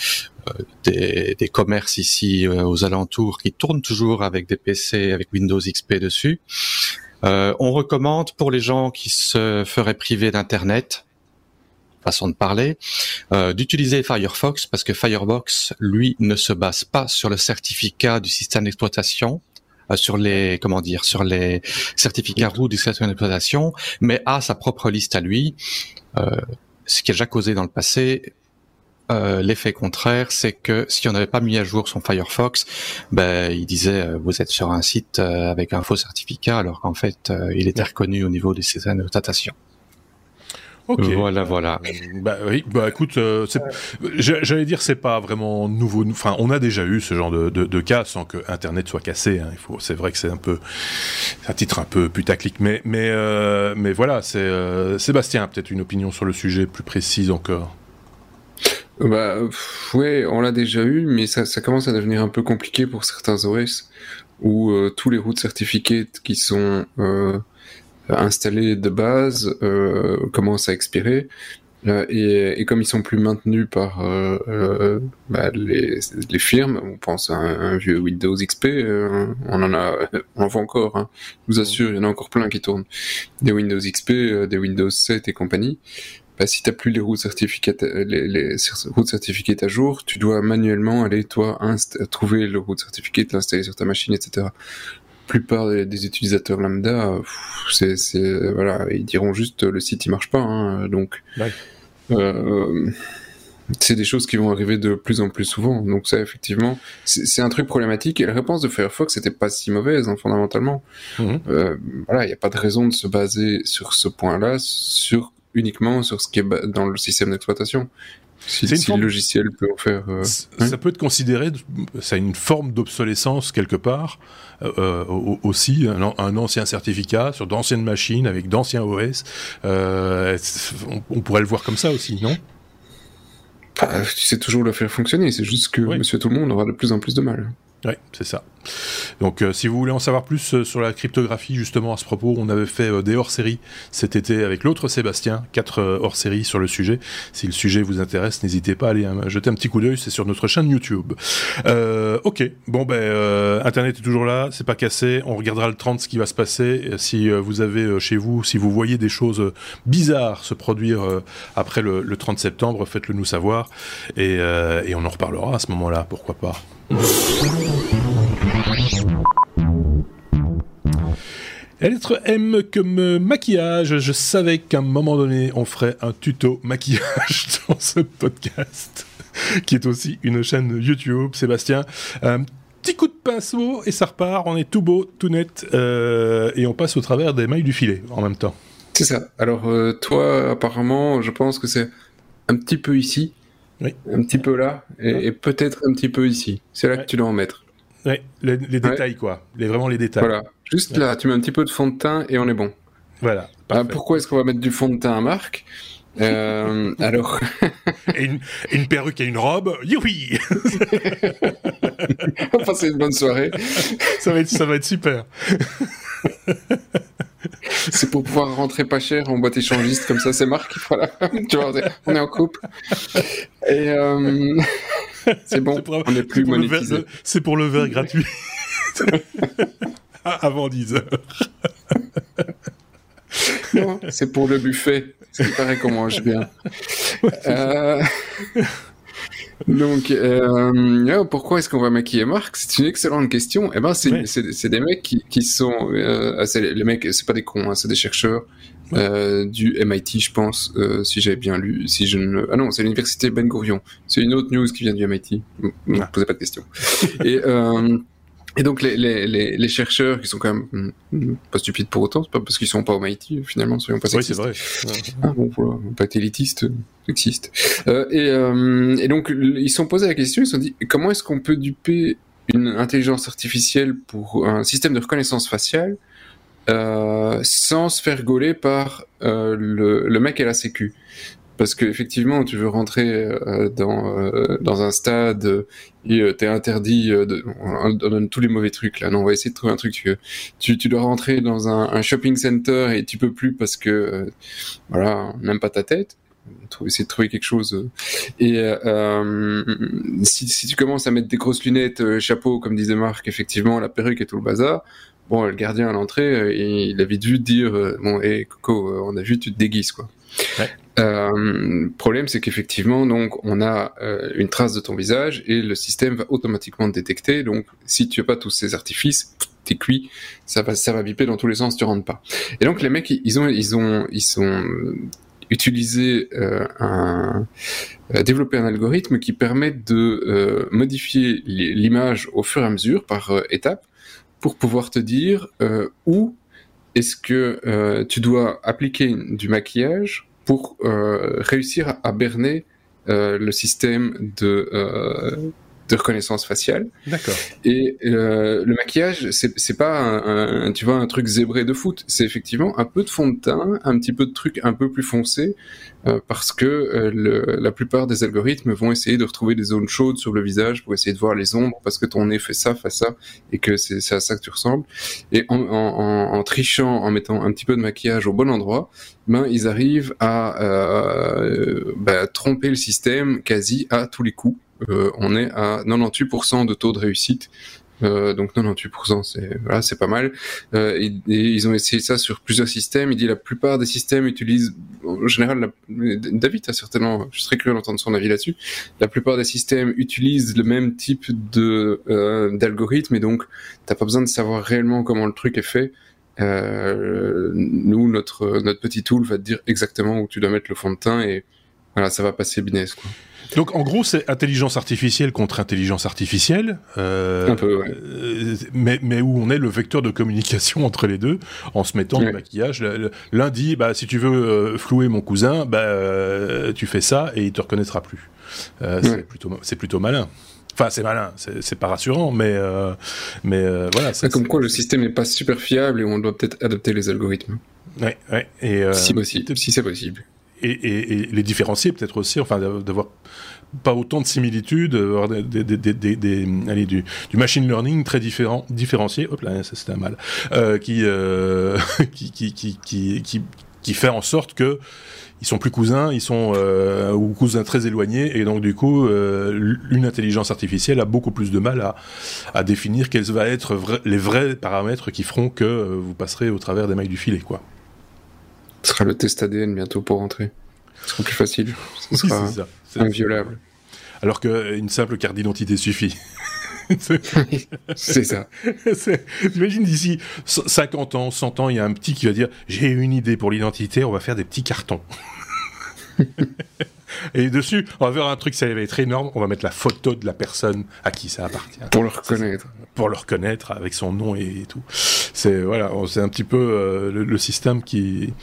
des, commerces ici aux alentours qui tournent toujours avec des PC avec Windows XP dessus. on recommande pour les gens qui se feraient priver d'internet, façon de parler, d'utiliser Firefox parce que Firefox, lui, ne se base pas sur le certificat du système d'exploitation, euh, sur les comment dire sur les certificats roux d'exploitation d'exploitation, mais a sa propre liste à lui. Euh, ce qui a déjà causé dans le passé euh, l'effet contraire, c'est que si on n'avait pas mis à jour son Firefox, ben, il disait vous êtes sur un site avec un faux certificat, alors qu'en fait il était reconnu au niveau des systèmes d'exploitation. Voilà, voilà. Bah oui, bah écoute, euh, j'allais dire c'est pas vraiment nouveau. Enfin, on a déjà eu ce genre de, de, cas sans que Internet soit cassé. Hein. Il faut, c'est vrai que c'est un peu, un titre un peu putaclic, mais mais euh, mais voilà, c'est euh, Sébastien peut-être une opinion sur le sujet plus précise encore. Bah ouais, on l'a déjà eu, mais ça, ça commence à devenir un peu compliqué pour certains OS où tous les routes certificates qui sont installés de base euh, commencent à expirer. Euh, et, et, comme ils sont plus maintenus par euh, euh bah, les, les, firmes, on pense à un, vieux Windows XP, euh, on en a, on en voit encore. Hein. Je vous assure, il y en a encore plein qui tournent. Des Windows XP, des Windows 7 et compagnie. Bah, si t'as plus les routes certificates, les, les routes certificates à jour, tu dois manuellement aller toi trouver le route certificate, l'installer sur ta machine, etc plupart des, utilisateurs lambda, c'est, voilà, ils diront juste le site il marche pas, hein, donc euh, c'est des choses qui vont arriver de plus en plus souvent. Donc ça, effectivement, c'est, un truc problématique. Et la réponse de Firefox n'était pas si mauvaise, hein, fondamentalement. Mhm. Euh, voilà, il n'y a pas de raison de se baser sur ce point-là, sur uniquement sur ce qui est dans le système d'exploitation. Si, le logiciel peut en faire. Euh, ça peut être considéré, ça a une forme d'obsolescence quelque part, euh, euh aussi, un, ancien certificat sur d'anciennes machines avec d'anciens OS. Euh, on, pourrait le voir comme ça aussi, non? Bah, Tu sais toujours le faire fonctionner, c'est juste que monsieur tout le monde aura de plus en plus de mal. Oui, c'est ça. Donc, euh, si vous voulez en savoir plus euh, sur la cryptographie, justement, à ce propos, on avait fait euh, des hors-séries cet été avec l'autre Sébastien, quatre hors-séries sur le sujet. Si le sujet vous intéresse, n'hésitez pas à aller hein, jeter un petit coup d'œil, c'est sur notre chaîne YouTube. ok, bon, ben, Internet est toujours là, c'est pas cassé, on regardera le 30 ce qui va se passer. Si vous avez chez vous, si vous voyez des choses bizarres se produire après le, 30 septembre, faites-le nous savoir, et, et on en reparlera à ce moment-là, pourquoi pas. Lettre M comme maquillage. Je savais qu'à un moment donné, on ferait un tuto maquillage dans ce podcast, qui est aussi une chaîne YouTube. Sébastien, un petit coup de pinceau et ça repart. On est tout beau, tout net, euh, et on passe au travers des mailles du filet en même temps. C'est ça. Alors euh, toi, apparemment, je pense que c'est un petit peu ici. Un petit peu là, et, peut-être un petit peu ici. C'est là que tu dois en mettre. Oui, les, détails, quoi. Les, vraiment les détails. Voilà. Juste là, tu mets un petit peu de fond de teint et on est bon. Voilà. Bah, pourquoi est-ce qu'on va mettre du fond de teint à marque euh, alors. et, une, perruque et une robe, youpi On va passer une bonne soirée. ça, va être, ça va être super. c'est pour pouvoir rentrer pas cher en boîte échangiste, comme ça c'est Marc. Voilà. tu vois, on est en couple. Et euh, c'est bon, on est plus monétisé. C'est pour le verre gratuit. Avant 10 heures. non, c'est pour le buffet. C'est pareil qu'on mange bien. Euh... Donc, euh, pourquoi est-ce qu'on va maquiller Marc? C'est une excellente question. Eh ben, c'est des mecs qui, qui sont, euh, les mecs, c'est pas des cons, hein, c'est des chercheurs euh, du MIT, je pense, euh, si j'avais bien lu. Si je ne, ah non, c'est l'université Ben Gurion. C'est une autre news qui vient du MIT. Ne ah. posez pas de questions. Et euh, et donc les, les, les, les, chercheurs qui sont quand même hmm, pas stupides pour autant, c'est pas parce qu'ils sont pas au MIT finalement, soyons pas sexistes. Oui, c'est vrai. Ah, bon, voilà, pas élitiste, sexiste. Euh, et, euh, et donc ils se sont posés la question, ils se sont dit comment est-ce qu'on peut duper une intelligence artificielle pour un système de reconnaissance faciale euh, sans se faire gauler par le, le mec à la sécu? Parce qu'effectivement, tu veux rentrer euh, dans, euh, dans un stade et euh, t'es interdit, de, on, donne tous les mauvais trucs là. Non, on va essayer de trouver un truc. Tu, tu dois rentrer dans un, shopping center et tu peux plus parce que voilà, on n'aime pas ta tête. Essayer de trouver quelque chose. Et si, si, tu commences à mettre des grosses lunettes, chapeau, comme disait Marc, effectivement, la perruque et tout le bazar, bon, le gardien à l'entrée, il a vite vu dire, bon, hé, Coco, on a vu, tu te déguises, quoi. Ouais. Euh, problème, c'est qu'effectivement, donc, on a euh, une trace de ton visage et le système va automatiquement te détecter. Donc, si tu as pas tous ces artifices, t'es cuit, ça va, ça va biper dans tous les sens, tu rentres pas. Et donc, les mecs, ils ont, ils ont, ils sont utilisé euh, un, euh, développer un algorithme qui permet de euh, modifier l'image au fur et à mesure par étape pour pouvoir te dire où est-ce que tu dois appliquer du maquillage pour euh, réussir à berner euh, le système de, euh, de reconnaissance faciale. D'accord. Et euh, le maquillage, c'est pas un, un, tu vois un truc zébré de foot, c'est effectivement un peu de fond de teint, un petit peu de truc un peu plus foncé, euh, parce que euh, le, la plupart des algorithmes vont essayer de retrouver des zones chaudes sur le visage pour essayer de voir les ombres, parce que ton nez fait ça, fait ça, et que c'est à ça que tu ressembles. Et en, en, en, trichant, en mettant un petit peu de maquillage au bon endroit, ben ils arrivent à ben, tromper le système quasi à tous les coups. Euh, on est à 98% de taux de réussite. Euh, donc 98%, c'est voilà, c'est pas mal. Euh, ils ont essayé ça sur plusieurs systèmes. Il dit la plupart des systèmes utilisent, en général, David a certainement, je serais curieux d'entendre son avis là-dessus. La plupart des systèmes utilisent le même type de d'algorithme et donc t'as pas besoin de savoir réellement comment le truc est fait. nous, notre notre petit tool va te dire exactement où tu dois mettre le fond de teint et voilà, ça va passer business quoi. Donc en gros, c'est intelligence artificielle contre intelligence artificielle, euh, un peu, ouais. Euh, mais, mais où on est le vecteur de communication entre les deux, en se mettant ouais. du maquillage. L'un dit, bah, si tu veux euh, flouer mon cousin, bah, tu fais ça et il te reconnaîtra plus. C'est plutôt, malin. Enfin, c'est malin, c'est pas rassurant, mais euh, mais euh, voilà. Ça, comme quoi, le système n'est pas super fiable et on doit peut-être adapter les algorithmes. Ouais, ouais. Et euh, si possible, si c'est possible et, les différencier peut-être aussi, enfin d'avoir pas autant de similitudes, avoir des, allez, du, machine learning très différent, différencié, hop là, ça c'était mal, euh, qui, euh, qui, qui, qui, qui, qui, fait en sorte que ils sont plus cousins, ils sont euh, ou cousins très éloignés, et donc du coup, euh, une intelligence artificielle a beaucoup plus de mal à, définir quels vont être les vrais paramètres qui feront que vous passerez au travers des mailles du filet, quoi. Ce sera le test ADN bientôt pour rentrer. Ce sera plus facile. Ce sera oui, ça. inviolable. Alors qu'une simple carte d'identité suffit. c'est ça. J'imagine d'ici 50 ans, 100 ans, il y a un petit qui va dire J'ai une idée pour l'identité, on va faire des petits cartons. Et dessus, on va faire un truc, ça va être énorme. On va mettre la photo de la personne à qui ça appartient. Pour le reconnaître. Pour le reconnaître avec son nom et, tout. C'est voilà, c'est un petit peu euh, le, le, système qui.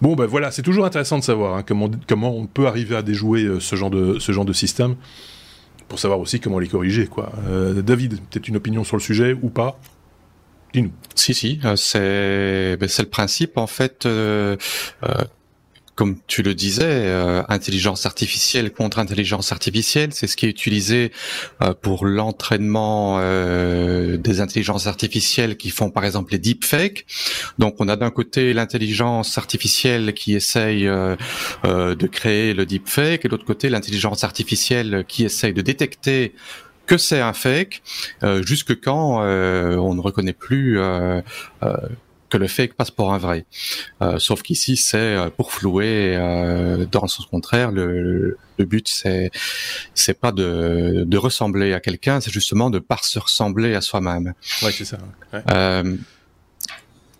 Bon ben voilà, c'est toujours intéressant de savoir hein, comment comment on peut arriver à déjouer euh, ce genre de ce genre de système pour savoir aussi comment les corriger quoi. Euh, David, peut-être une opinion sur le sujet ou pas? Dis-nous. Si si, euh, c'est ben, c'est le principe en fait. Euh, comme tu le disais, euh, intelligence artificielle contre intelligence artificielle, c'est ce qui est utilisé euh, pour l'entraînement euh, des intelligences artificielles qui font par exemple les deepfakes. Donc on a d'un côté l'intelligence artificielle qui essaye euh, euh, de créer le deepfake et de l'autre côté l'intelligence artificielle qui essaye de détecter que c'est un fake, jusque quand on ne reconnaît plus que le fake passe pour un vrai. Euh, sauf qu'ici, c'est euh, pour flouer. Euh, dans le sens contraire, le, le but c'est c'est pas de, de ressembler à quelqu'un, c'est justement de pas se ressembler à soi-même. Ouais, c'est ça. Ouais. Euh,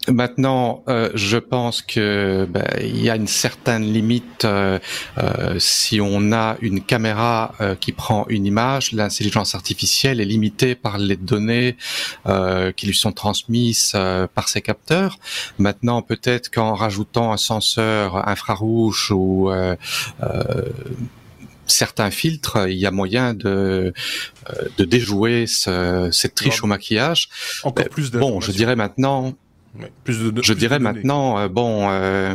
Maintenant, euh, je pense que ben, il y a une certaine limite euh, euh, si on a une caméra euh, qui prend une image, l'intelligence artificielle est limitée par les données euh, qui lui sont transmises euh, par ses capteurs. Maintenant, peut-être qu'en rajoutant un senseur infrarouge ou certains filtres, il y a moyen de, de déjouer ce, cette triche au maquillage. Encore plus Bon, je dirais maintenant, Ouais, plus de, je plus dirais de maintenant, euh, bon, euh,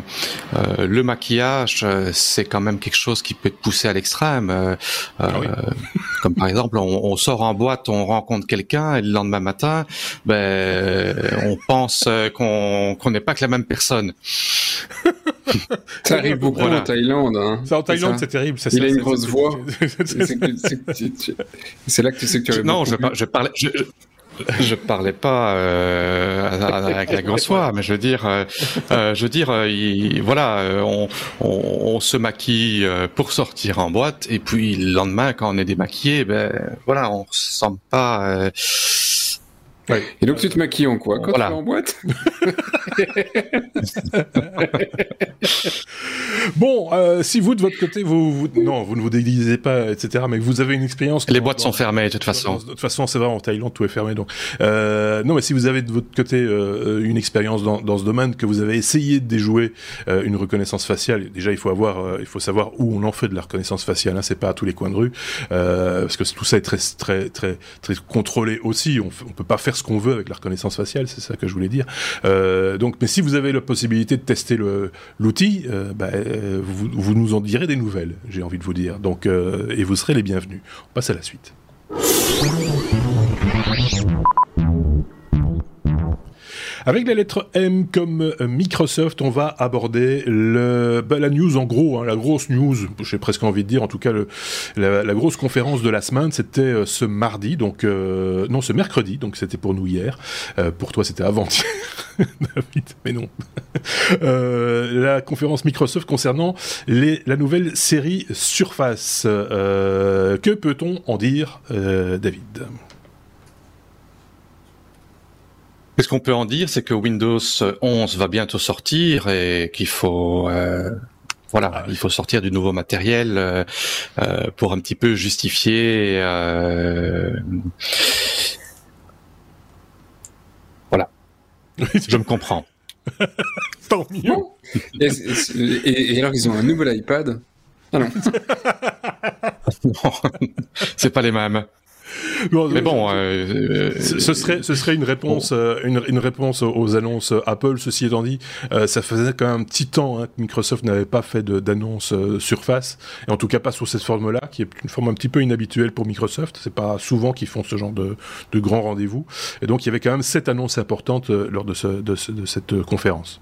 euh, le maquillage, euh, c'est quand même quelque chose qui peut te pousser à l'extrême. Euh, Ah oui. Comme par exemple, on, on sort en boîte, on rencontre quelqu'un, et le lendemain matin, ben, on pense euh, qu'on n'est pas que la même personne. Ça arrive beaucoup Voilà. en Thaïlande. Hein. Ça, en Thaïlande, c'est terrible. Ça, Il a une grosse voix. c'est- là que tu sais que tu avais Non, je, par- je parlais. Je, je- je parlais pas euh, avec la voix, mais je veux dire, euh, euh, je veux dire, euh, il- voilà, euh, on, on, on se maquille pour sortir en boîte, et puis le lendemain, quand on est démaquillé, ben voilà, on se sent pas. euh, Et donc tu te maquilles en quoi? Quand Voilà. tu vas en boîte? Bon, euh, si vous de votre côté, vous, vous- non, vous ne vous déguisez pas, etc., mais que vous avez une expérience. les dans- boîtes dans- sont fermées de toute façon. De toute façon, c'est vrai, en Thaïlande, tout est fermé. Donc, euh, non, mais si vous avez de votre côté euh, une expérience dans, dans ce domaine, que vous avez essayé de déjouer euh, une reconnaissance faciale, déjà, il faut avoir, euh, il faut savoir où on en fait de la reconnaissance faciale. Hein, c'est pas à tous les coins de rue, euh, parce que tout ça est très, très, très, très contrôlé aussi. On, on peut pas faire ce qu'on veut avec la reconnaissance faciale, c'est ça que je voulais dire. Euh, donc, mais si vous avez la possibilité de tester l'outil, euh, bah, euh, vous, nous en direz des nouvelles. J'ai envie de vous dire. Donc, et vous serez les bienvenus. On passe à la suite. Avec la lettre M comme euh, Microsoft, on va aborder le, bah, la news en gros, hein, la grosse news, j'ai presque envie de dire, en tout cas le, la, grosse conférence de la semaine, c'était euh, ce mardi, donc euh, non, ce mercredi, donc c'était pour nous hier, Euh, pour toi c'était avant-hier, David, mais non. Euh, la conférence Microsoft concernant les, la nouvelle série Surface. Euh, que peut-on en dire, David? Ce qu'on peut en dire, c'est que Windows 11 va bientôt sortir et qu'il faut, euh, voilà, Ah oui. il faut sortir du nouveau matériel euh, euh, pour un petit peu justifier. euh, je me comprends. Tant mieux. Et, et- et alors ils ont un nouvel iPad? Ah non. c'est pas les mêmes. Mais bon, euh, Ce ce serait, ce serait une réponse, euh, une, une réponse aux annonces Apple. Ceci étant dit, euh, ça faisait quand même un petit temps hein, que Microsoft n'avait pas fait d'annonce euh, Surface, et en tout cas pas sous cette forme-là, qui est une forme un petit peu inhabituelle pour Microsoft. C'est pas souvent qu'ils font ce genre de, de grands rendez-vous. Et donc il y avait quand même sept annonces importantes euh, lors de, ce, de, ce- de cette euh, conférence.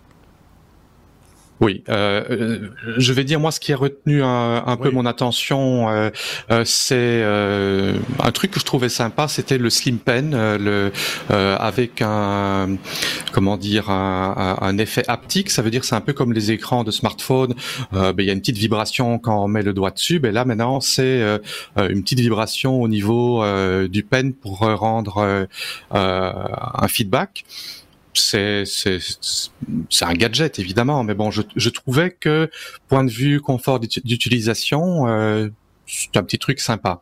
Oui, euh, euh, je vais dire moi ce qui a retenu un, un peu mon attention, euh, euh, c'est euh, un truc que je trouvais sympa, c'était le Slim Pen, euh, le euh, avec un comment dire un, effet haptique. Ça veut dire que c'est un peu comme les écrans de smartphone. Euh, ben, il y a une petite vibration quand on met le doigt dessus. Ben là maintenant c'est une petite vibration au niveau euh, du pen pour rendre un feedback c'est un gadget évidemment, mais bon, je, trouvais que point de vue confort d'uti- d'utilisation, euh, c'est un petit truc sympa.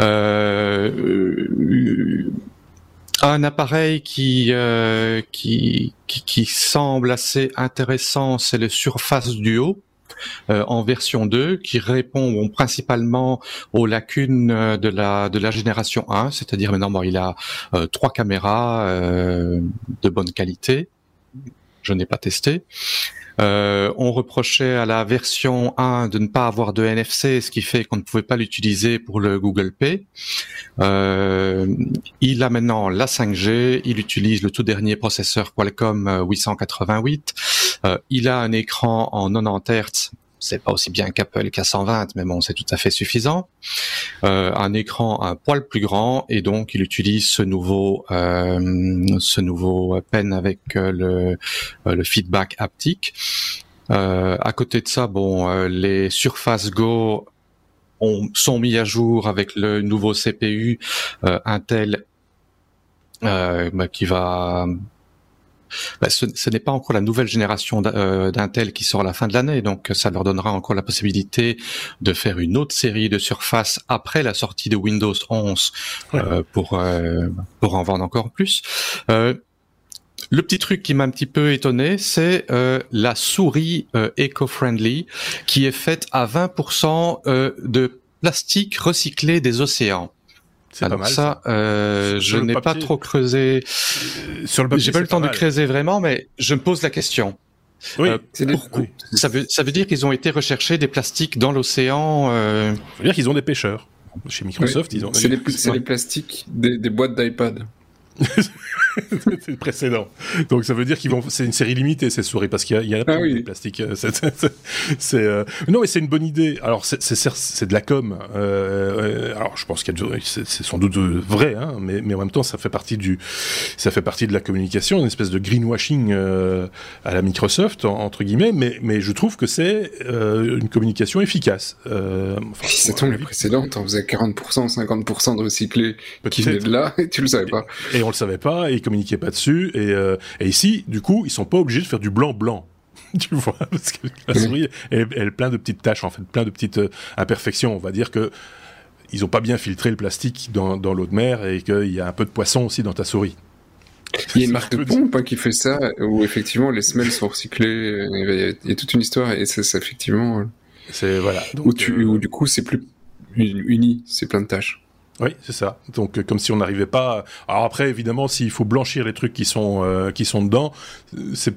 Euh, un appareil qui, euh, qui, qui qui semble assez intéressant, c'est le Surface Duo. Euh, en version 2 qui répond principalement aux lacunes euh, de la de la génération 1, c'est-à-dire maintenant bon, il a euh, trois caméras euh, de bonne qualité. Je n'ai pas testé. Euh, on reprochait à la version 1 de ne pas avoir de NFC, ce qui fait qu'on ne pouvait pas l'utiliser pour le Google Pay. Euh, il a maintenant la 5G, il utilise le tout dernier processeur Qualcomm euh, 888. Euh, il a un écran en 90 Hz, c'est pas aussi bien qu'Apple qu'à 120, mais bon, c'est tout à fait suffisant. euh, un écran un poil plus grand et donc il utilise ce nouveau euh, ce nouveau pen avec le, le feedback haptique. à côté de ça, bon, les Surface Go ont, sont mis à jour avec le nouveau CPU Intel bah, qui va bah, ce, ce n'est pas encore la nouvelle génération euh, d'Intel qui sort à la fin de l'année, donc ça leur donnera encore la possibilité de faire une autre série de surfaces après la sortie de Windows 11 euh, pour euh, pour en vendre encore plus. Euh, le petit truc qui m'a un petit peu étonné, c'est euh, la souris eco-friendly qui est faite à 20% de plastique recyclé des océans. C'est pas mal. Ça, euh, je n'ai pas trop creusé. Euh, sur le J'ai pas eu le temps de creuser vraiment, mais je me pose la question. Oui, euh, c'est pourquoi ça, veut, ça veut dire qu'ils ont été rechercher des plastiques dans l'océan. Euh... Ça veut dire qu'ils ont des pêcheurs. Chez Microsoft, ils ont. C'est les, les, plastiques des, des boîtes d'iPad. c'est le précédent. Donc ça veut dire qu'ils vont. C'est une série limitée ces souris parce qu'il y a, il y a ah, oui. plastique. Euh, c'est euh... non mais c'est une bonne idée. Alors c'est de la com. Euh... Alors je pense qu'il y a c'est sans doute vrai, hein, mais mais en même temps ça fait partie du ça fait partie de la communication, une espèce de greenwashing euh, à la Microsoft entre guillemets. Mais mais je trouve que c'est euh, une communication efficace. Euh, enfin, ça tombe la précédente, on faisait 40%, 50% de recyclé qui venait de là, et tu le savais pas. Et, et on le savait pas. Et communiquaient pas dessus. Et, euh, et ici, du coup, ils sont pas obligés de faire du blanc blanc. tu vois, parce que la souris, elle, elle, plein de petites taches, en fait, plein de petites euh, imperfections. On va dire que ils ont pas bien filtré le plastique dans, dans l'eau de mer et qu'il y a un peu de poisson aussi dans ta souris. Il y a une marque de pompe hein, qui fait ça, où effectivement les semelles sont recyclées, il y, a, toute une histoire, et c'est effectivement. C'est voilà. Donc, où, tu, euh, où du coup c'est plus uni, c'est plein de tâches. Oui, c'est ça. Donc euh, comme si on n'arrivait pas. Alors après, évidemment, s'il faut blanchir les trucs qui sont euh, qui sont dedans,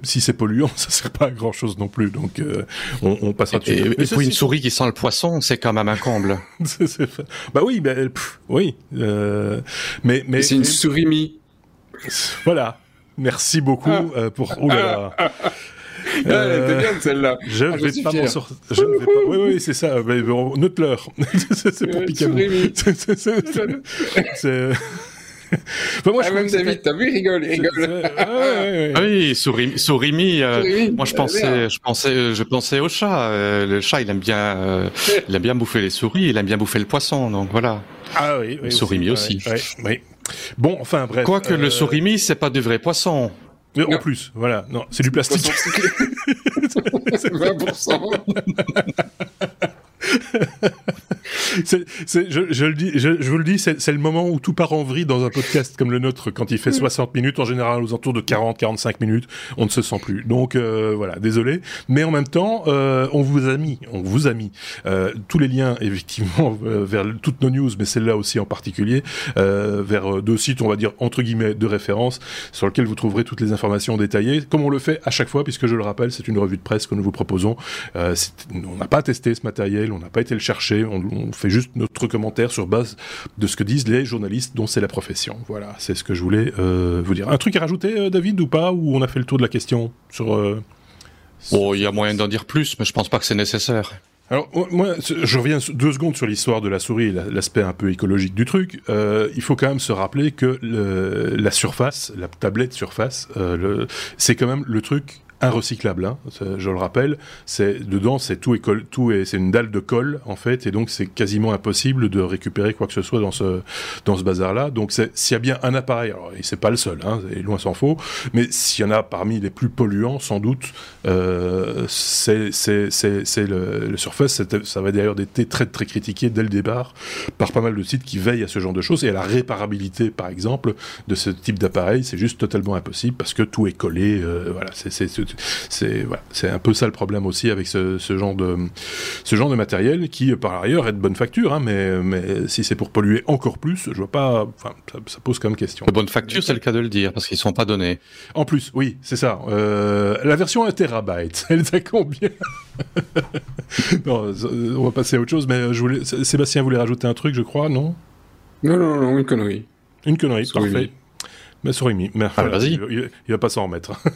si c'est polluant, ça sert pas à grand chose non plus. Donc euh, on, on, passera dessus. Et, et pour une souris qui sent le poisson, c'est quand même un comble. bah oui, bah, oui. mais mais c'est une souris mi. Voilà. Merci beaucoup ah. pour. Ouh là là. Euh, bien celle-là. Je ne ah, vais pas m'en sortir. Je ne vais pas. Oui, oui, c'est ça. Mais bon, note-leur. c'est pour Picaboo. C'est. Enfin, moi, ah, je même David, t'as vu, il rigole, il rigole. Ah oui, Sourimi, Sourimi, euh, moi je pensais, je pensais, je pensais au chat. Euh, le chat, il aime bien, euh, il aime bien bouffer les souris, il aime bien bouffer le poisson, donc voilà. Ah oui, oui Sourimi aussi. Oui, oui. Bon, enfin bref. Quoique le Sourimi, c'est pas de vrai poisson. Mais en plus, voilà, non, c'est du plastique. 20%. je, je, le dis, je, je vous le dis, c'est, le moment où tout part en vrille dans un podcast comme le nôtre. Quand il fait 60 minutes, en général aux alentours de 40-45 minutes, on ne se sent plus. Donc euh, voilà, désolé. Mais en même temps, euh, on vous a mis, on vous a mis euh, tous les liens effectivement vers toutes nos news, mais celle-là aussi en particulier, vers deux sites, on va dire entre guillemets de référence, sur lesquels vous trouverez toutes les informations détaillées, comme on le fait à chaque fois, puisque je le rappelle, c'est une revue de presse que nous vous proposons. on n'a pas testé ce matériel, on n'a pas été le chercher, on, on fait juste notre commentaire sur base de ce que disent les journalistes dont c'est la profession. Voilà, c'est ce que je voulais euh, vous dire. Un truc à rajouter, euh, David, ou pas? Ou on a fait le tour de la question sur... Euh, oh, il y a moyen d'en dire plus, mais je pense pas que c'est nécessaire. Alors moi, je reviens deux secondes sur l'histoire de la souris, l'aspect un peu écologique du truc. Euh, il faut quand même se rappeler que le, la surface, la tablette surface, euh, c'est quand même le truc recyclable, hein, je le rappelle. C'est dedans, c'est tout est tout est, c'est une dalle de colle en fait, et donc c'est quasiment impossible de récupérer quoi que ce soit dans ce dans ce bazar-là. Donc s'il y a bien un appareil, alors et c'est pas le seul, hein, et loin s'en faut, mais s'il y en a parmi les plus polluants, sans doute, euh, c'est le, le Surface. Ça va d'ailleurs été très très critiqué dès le départ par pas mal de sites qui veillent à ce genre de choses et à la réparabilité, par exemple, de ce type d'appareil. C'est juste totalement impossible parce que tout est collé. Euh, voilà, c'est c'est voilà, c'est un peu ça le problème aussi avec ce, ce, genre de ce genre de matériel qui par ailleurs est de bonne facture, hein, mais mais si c'est pour polluer encore plus, je vois pas. Enfin, ça, ça, pose quand même question. De bonne facture, c'est le cas de le dire parce qu'ils sont pas donnés. En plus, oui, c'est ça. Euh, la version 1 terabyte, elle est à combien? Non, on va passer à autre chose, mais je voulais, Sébastien voulait rajouter un truc, je crois, non? Non, non, non, une connerie. Une connerie, parfait. Sur mais ah, vas-y. Il, il, va pas s'en remettre.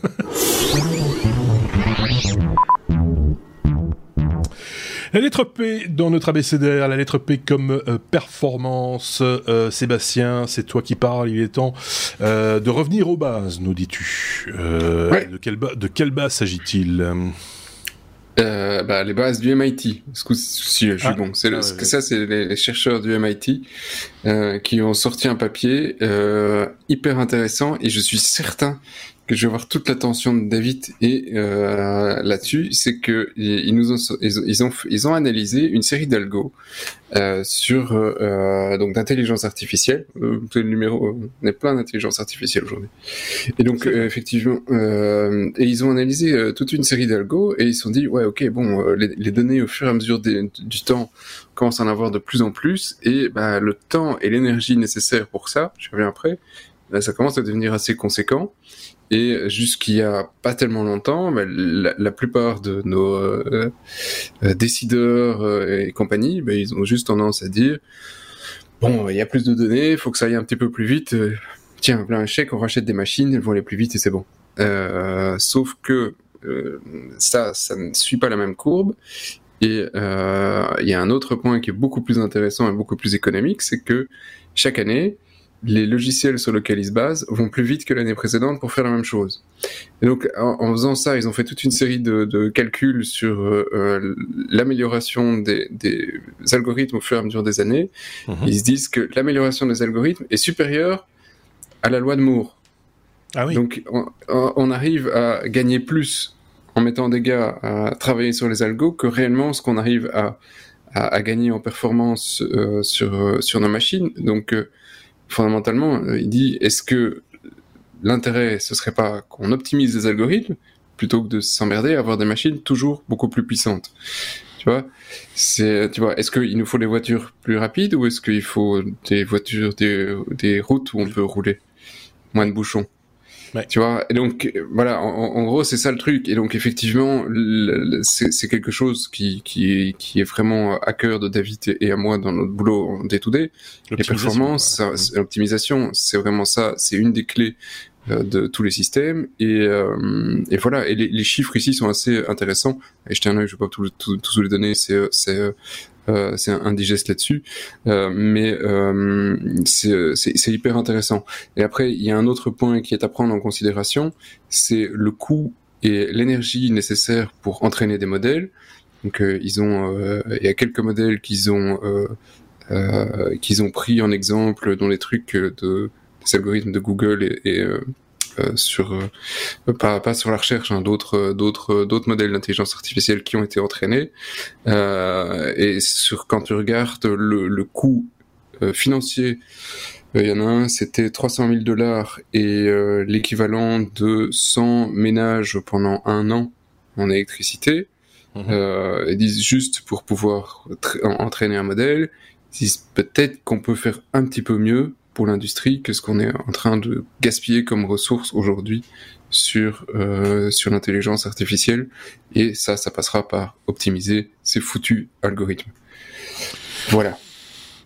La lettre P dans notre abécédaire, la lettre P comme euh, performance. Euh, Sébastien, c'est toi qui parles, il est temps euh, de revenir aux bases, nous dis-tu. de, quelle de quelle base s'agit-il? Bah, les bases du MIT. Si, je suis ah. bon. C'est ah, ça, c'est les, chercheurs du MIT qui ont sorti un papier hyper intéressant et je suis certain que je vais avoir toute l'attention de David et euh, là-dessus, c'est que ils nous ont ils, ont ils ont analysé une série d'algos euh, sur euh, donc d'intelligence artificielle. Euh, le numéro, on est plein d'intelligence artificielle aujourd'hui. Et donc euh, effectivement, euh, et ils ont analysé toute une série d'algos et ils se sont dit ouais ok bon les, les, données au fur et à mesure du temps commencent à en avoir de plus en plus et bah, le temps et l'énergie nécessaires pour ça, je reviens après, bah, ça commence à devenir assez conséquent. Et jusqu'il y a pas tellement longtemps, bah, la, plupart de nos euh, euh, décideurs euh, et compagnie, bah, ils ont juste tendance à dire bon, il y a plus de données, il faut que ça aille un petit peu plus vite. tiens, plein un chèque, on rachète des machines, elles vont aller plus vite et c'est bon. sauf que ça, ça ne suit pas la même courbe. Et il y a un autre point qui est beaucoup plus intéressant et beaucoup plus économique, c'est que chaque année, les logiciels sur lesquels ils se basent vont plus vite que l'année précédente pour faire la même chose. Et donc, en, faisant ça, ils ont fait toute une série de, calculs sur euh, euh, l'amélioration des, algorithmes au fur et à mesure des années. Mhm. Ils se disent que l'amélioration des algorithmes est supérieure à la loi de Moore. Ah oui. Donc, on, arrive à gagner plus en mettant des gars à travailler sur les algos que réellement ce qu'on arrive à, à, gagner en performance euh, sur, sur nos machines. Donc, fondamentalement, euh, il dit est-ce que l'intérêt, ce serait pas qu'on optimise les algorithmes plutôt que de s'emmerder à avoir des machines toujours beaucoup plus puissantes? Tu vois, c'est, tu vois, est-ce qu'il nous faut des voitures plus rapides ou est-ce qu'il faut des voitures, des, des routes où on peut rouler? Moins de bouchons tu vois, et donc voilà, en, gros c'est ça le truc. Et donc effectivement, c'est quelque chose qui, qui, qui est vraiment à cœur de David et à moi dans notre boulot en day to day. Les performances, l'optimisation, c'est vraiment ça. C'est une des clés euh, de tous les systèmes et, euh, et voilà et les, les, chiffres ici sont assez intéressants et je un œil je vais pas tous tout, tout les donner c'est c'est euh, c'est indigeste là-dessus, euh, mais euh, c'est hyper intéressant. Et après, il y a un autre point qui est à prendre en considération, c'est le coût et l'énergie nécessaire pour entraîner des modèles. Donc, ils ont, il y a quelques modèles qu'ils ont qu'ils ont pris en exemple dans les trucs de les algorithmes de Google et, et euh, sur euh, pas, pas sur la recherche, hein, d'autres d'autres d'autres modèles d'intelligence artificielle qui ont été entraînés. Euh, et sur quand tu regardes le, le coût financier il y en a un, c'était 300 000 dollars et l'équivalent de 100 ménages pendant un an en électricité. Mmh. Euh, ils disent juste pour pouvoir entraîner un modèle, ils disent peut-être qu'on peut faire un petit peu mieux pour l'industrie que ce qu'on est en train de gaspiller comme ressources aujourd'hui sur euh, sur l'intelligence artificielle et ça ça passera par optimiser ces foutus algorithmes. Voilà.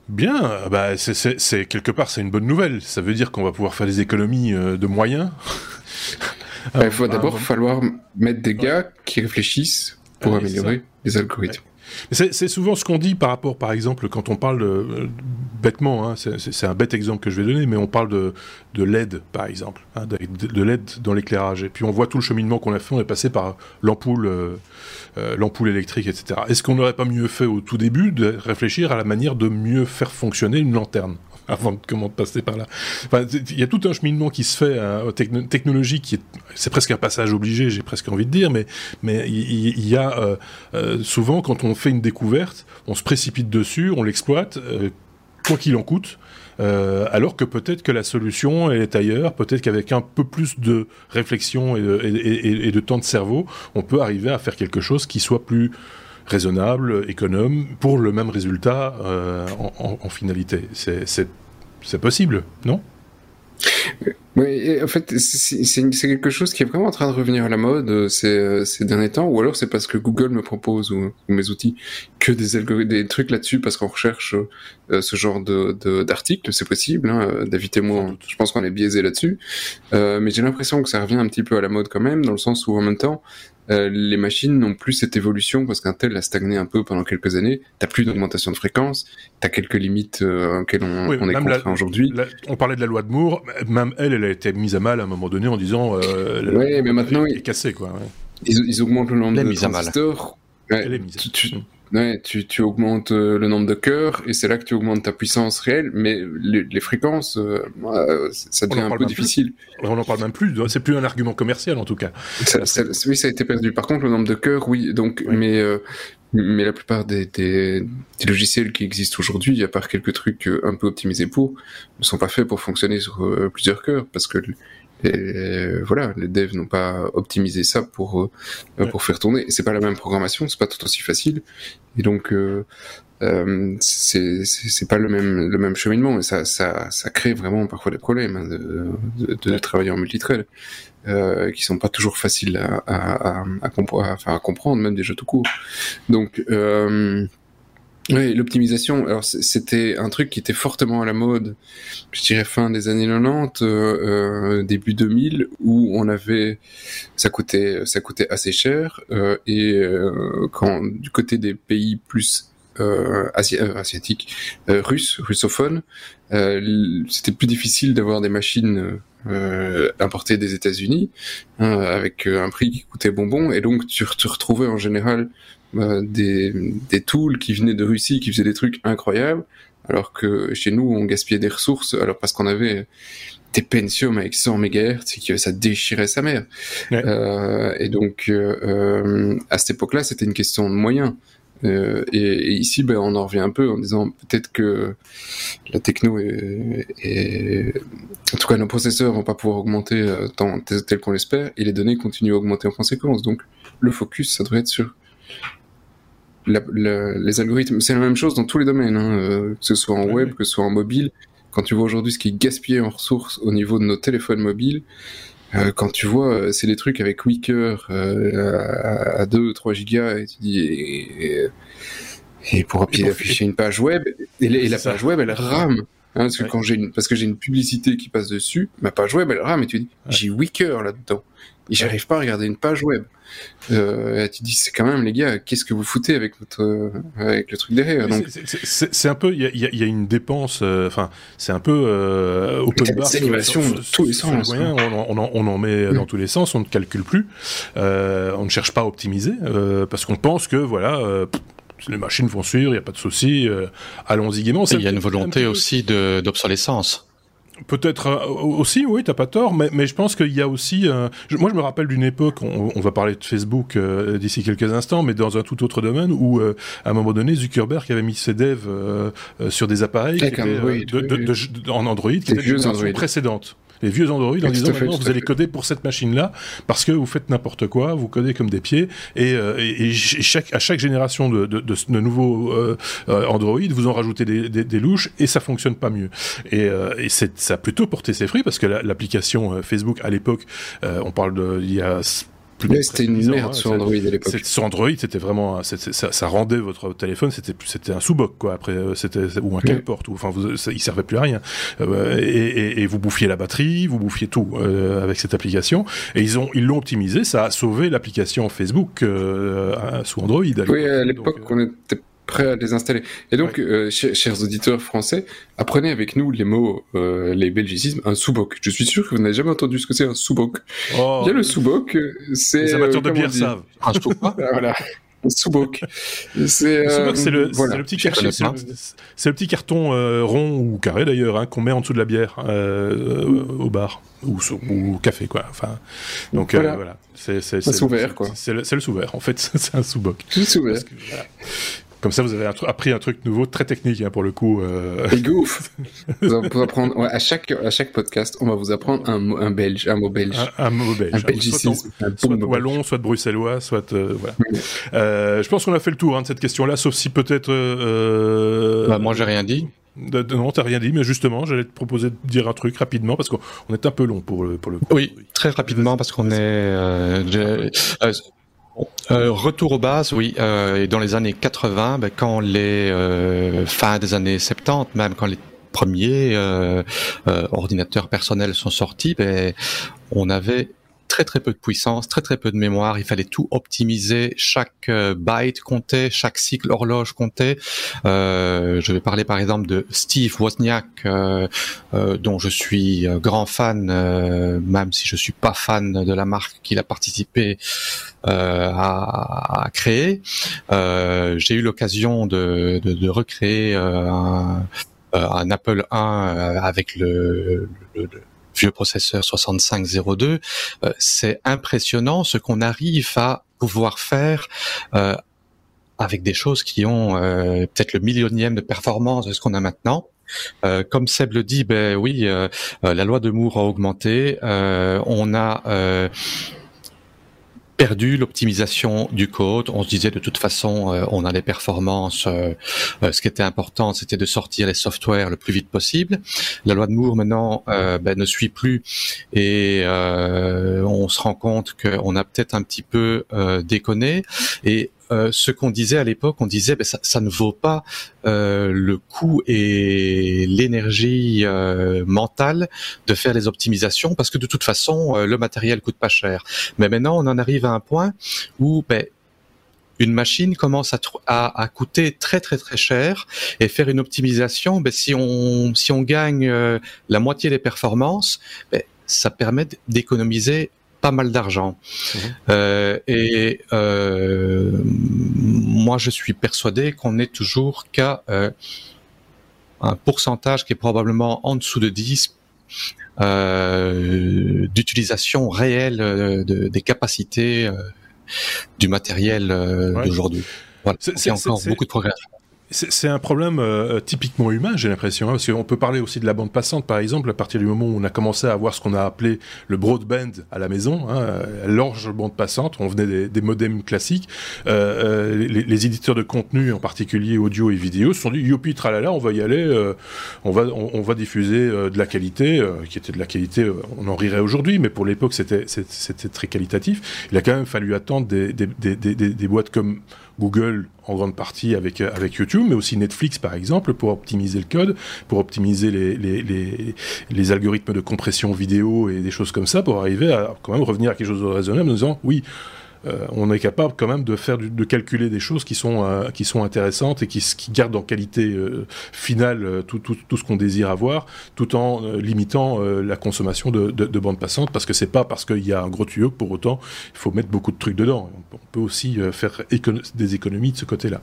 Bien, bah c'est quelque part c'est une bonne nouvelle. Ça veut dire qu'on va pouvoir faire des économies euh, de moyens. il va d'abord falloir mettre des gars qui réfléchissent pour améliorer les algorithmes. C'est souvent ce qu'on dit par rapport, par exemple, quand on parle de, bêtement, hein, c'est un bête exemple que je vais donner, mais on parle de, de LED, par exemple, hein, de, LED dans l'éclairage. Et puis on voit tout le cheminement qu'on a fait, on est passé par l'ampoule euh, euh, l'ampoule électrique, etc. Est-ce qu'on n'aurait pas mieux fait au tout début de réfléchir à la manière de mieux faire fonctionner une lanterne? avant de, comment passer par là. il y a tout un cheminement qui se fait hein, technologie qui est, c'est presque un passage obligé, j'ai presque envie de dire, mais mais il, y, a euh, euh, souvent quand on fait une découverte, on se précipite dessus, on l'exploite, euh, quoi qu'il en coûte. alors que peut-être que la solution est ailleurs, peut-être qu'avec un peu plus de réflexion et de, temps de cerveau, on peut arriver à faire quelque chose qui soit plus raisonnable, économe, pour le même résultat euh, en, finalité. C'est possible, non? Oui, en fait, c'est quelque chose qui est vraiment en train de revenir à la mode euh, ces, euh, ces derniers temps, ou alors c'est parce que Google me propose, ou, mes outils, que des, trucs là-dessus, parce qu'on recherche euh, ce genre de d'articles, c'est possible. Hein, David et moi, je pense qu'on est biaisé là-dessus. Euh, mais j'ai l'impression que ça revient un petit peu à la mode quand même, dans le sens où en même temps, euh, les machines n'ont plus cette évolution parce qu'un tel a stagné un peu pendant quelques années. T'as plus d'augmentation de fréquence, t'as quelques limites euh, auxquelles on, on est contraint aujourd'hui. On parlait de la loi de Moore, même elle, elle a été mise à mal à un moment donné en disant. Euh, ouais, mais maintenant il est cassé quoi. Ouais. Ils, ils, augmentent le nombre de transistors. Ouais, elle est mise. Tu, tu, Ouais, tu, tu augmentes euh, le nombre de cœurs et c'est là que tu augmentes ta puissance réelle, mais les, les fréquences, euh, ça devient un peu difficile. On n'en parle même plus, c'est plus un argument commercial en tout cas. Ça, ça, oui, ça a été perdu. Par contre, le nombre de cœurs, oui, donc, mais euh, mais la plupart des, des, des logiciels qui existent aujourd'hui, à part quelques trucs un peu optimisés pour, ne sont pas faits pour fonctionner sur plusieurs cœurs parce que et voilà, les devs n'ont pas optimisé ça pour euh, pour faire tourner. C'est pas la même programmation, c'est pas tout aussi facile. Et donc euh, euh, c'est c'est pas le même le même cheminement et ça ça ça crée vraiment parfois des problèmes hein, de, de, de travailler en multithread euh, qui sont pas toujours faciles à à, à, à, à comprendre même déjà tout court. Donc euh, oui, l'optimisation. Alors c'était un truc qui était fortement à la mode, je dirais fin des années 90, euh, euh, début 2000, où on avait, ça coûtait, ça coûtait assez cher, euh, et euh, quand du côté des pays plus euh, asi asiatiques, russes, russophones, c'était plus difficile d'avoir des machines importées des États-Unis hein, avec un prix qui coûtait bonbon, et donc tu te retrouvais en général euh, des, des tools qui venaient de Russie, qui faisaient des trucs incroyables, alors que chez nous, on gaspillait des ressources, alors parce qu'on avait des Pentium avec 100 MHz et que ça déchirait sa mère. Ouais. Euh, et donc, euh, à cette époque-là, c'était une question de moyens. Euh, et, et, ici, ben, on en revient un peu en disant peut-être que la techno est, est, en tout cas, nos processeurs vont pas pouvoir augmenter euh, tant, tel qu'on l'espère, et les données continuent à augmenter en conséquence. Donc, le focus, ça devrait être sur la, la, les algorithmes, c'est la même chose dans tous les domaines, hein, euh, que ce soit en web, que ce soit en mobile. Quand tu vois aujourd'hui ce qui est gaspillé en ressources au niveau de nos téléphones mobiles, euh, quand tu vois, euh, c'est des trucs avec Wicker euh, à, à 2 3 gigas, et tu dis, et, et, et pour afficher une page web, et, et la page web, elle rame. Hein, parce que ouais. quand j'ai une, parce que j'ai une publicité qui passe dessus, ma page web elle rame et tu dis ouais. j'ai Wicker là-dedans et j'arrive pas à regarder une page web. Euh, et tu dis c'est quand même les gars, qu'est-ce que vous foutez avec votre euh, avec le truc derrière donc c'est un peu il y a, y a, une dépense enfin euh, c'est un peu euh, open bar des animations dans tous les sens. Les moyens, on, on, on, en met mmh. dans tous les sens, on ne calcule plus, on ne cherche pas à optimiser parce qu'on pense que voilà les machines vont suivre, il n'y a pas de souci, euh, allons-y gaiement. Il y a une volonté peu... aussi d'obsolescence. Peut-être euh, aussi, oui, t'as pas tort, mais, mais je pense qu'il y a aussi. Euh, je, moi, je me rappelle d'une époque, on, on, va parler de Facebook euh, d'ici quelques instants, mais dans un tout autre domaine où, euh, à un moment donné, Zuckerberg avait mis ses devs sur des appareils qui étaient, oui, de, de, de, en Android qui étaient de précédente les vieux Android en disant maintenant vous allez coder pour cette machine-là parce que vous faites n'importe quoi, vous codez comme des pieds et, euh, et, et chaque, à chaque génération de, de, de, de nouveaux euh, Android, vous en rajoutez des, des, des, louches et ça fonctionne pas mieux. Et, euh, et ça a plutôt porté ses fruits parce que l'application la, Facebook à l'époque, on parle de il y a c'était une merde hein, sur Android à l'époque. Sur Android, c'était vraiment, ça, ça, rendait votre téléphone, c'était c'était un sous-boc quoi. Après, c'était ou un calport, ou enfin, vous, ça, il servait plus à rien. Euh, et, et, et, vous bouffiez la batterie, vous bouffiez tout euh, avec cette application. Et ils ont, ils l'ont optimisé. Ça a sauvé l'application Facebook euh, sous Android. À oui, à l'époque, on était prêt à les installer. Et donc, ouais. euh, chers, chers, auditeurs français, apprenez avec nous les mots, euh, les belgicismes, un sous-boc. Je suis sûr que vous n'avez jamais entendu ce que c'est un sous-boc. Oh. Bien le sous-boc, c'est... Les amateurs de bière savent. Un sous Voilà. Sous-boc. C'est euh, le, voilà. le, petit carton, c'est le, le, petit carton euh, rond ou carré d'ailleurs hein, qu'on met en dessous de la bière euh, au bar ou, ou, au café quoi. Enfin, donc voilà. voilà. C'est un sous-vert quoi. C'est le, le sous-vert en fait. c'est un sous-boc. Sous-vert. Voilà. Comme ça, vous avez appris un truc nouveau, très technique hein, pour le coup. Euh... Et ouf Vous apprendre ouais, à chaque à chaque podcast, on va vous apprendre un, un belge, un mot belge, un, un mot belge, un belgicisme, soit, soit de wallon, soit de bruxellois, soit euh, voilà. Oui. Euh, je pense qu'on a fait le tour hein, de cette question-là, sauf si peut-être. Euh... Bah, moi, j'ai rien dit. Non, t'as rien dit, mais justement, j'allais te proposer de dire un truc rapidement parce qu'on est un peu long pour le pour le. Oui, très rapidement parce qu'on est. Euh, euh, euh, retour aux bases, oui. Euh, dans les années 80, ben, quand les euh, fin des années 70, même quand les premiers euh, ordinateurs personnels sont sortis, ben, on avait très très peu de puissance, très très peu de mémoire. Il fallait tout optimiser. Chaque euh, byte comptait, chaque cycle horloge comptait. Euh, je vais parler par exemple de Steve Wozniak, euh, euh dont je suis euh, grand fan, même si je suis pas fan de la marque qu'il a participé à, à, créer. J'ai eu l'occasion de, de, de, recréer un, un Apple I avec le, le vieux processeur 6502, euh, c'est impressionnant ce qu'on arrive à pouvoir faire euh, avec des choses qui ont euh, peut-être le millionième de performance de ce qu'on a maintenant. comme Seb le dit, ben oui, la loi de Moore a augmenté. on a perdu l'optimisation du code. On se disait de toute façon, euh, on a les performances. Euh, euh, ce qui était important, c'était de sortir les softwares le plus vite possible. La loi de Moore maintenant ben, ne suit plus et on se rend compte qu'on a peut-être un petit peu déconné. Et euh, ce qu'on disait à l'époque, on disait ben, ça, ça, ne vaut pas euh, le coût et l'énergie euh, mentale de faire les optimisations parce que de toute façon euh, le matériel coûte pas cher. Mais maintenant on en arrive à un point où ben, une machine commence à, à, à, coûter très très très cher et faire une optimisation, ben, si on si on gagne la moitié des performances, ben, ça permet d'économiser pas mal d'argent. Mhm. Euh, et euh, moi, je suis persuadé qu'on est toujours qu'à euh, un pourcentage qui est probablement en dessous de 10 euh, d'utilisation réelle de, des capacités du matériel d'aujourd'hui. Voilà. A encore beaucoup de progrès. C'est un problème euh, typiquement humain, j'ai l'impression, hein, parce qu'on peut parler aussi de la bande passante, par exemple, à partir du moment où on a commencé à avoir ce qu'on a appelé le broadband à la maison, hein, l'orge bande passante, on venait des, des modems classiques, euh, euh, les, les, éditeurs de contenu, en particulier audio et vidéo, se sont dit, youpi, tralala, on va y aller, euh, on, va, on, va diffuser euh, de la qualité, qui était de la qualité, on en rirait aujourd'hui, mais pour l'époque, c'était très qualitatif. Il a quand même fallu attendre des, des, des boîtes comme Google en grande partie avec, euh, avec YouTube, mais aussi Netflix par exemple, pour optimiser le code, pour optimiser les, les, les, les, algorithmes de compression vidéo et des choses comme ça, pour arriver à quand même revenir à quelque chose de raisonnable en disant oui, euh, on est capable quand même de faire de calculer des choses qui sont euh, qui sont intéressantes et qui, qui gardent en qualité euh, finale tout, tout, tout, ce qu'on désire avoir, tout en limitant la consommation de, de, de bandes passantes, parce que c'est pas parce qu'il y a un gros tuyau que pour autant il faut mettre beaucoup de trucs dedans. On peut aussi faire des économies de ce côté-là.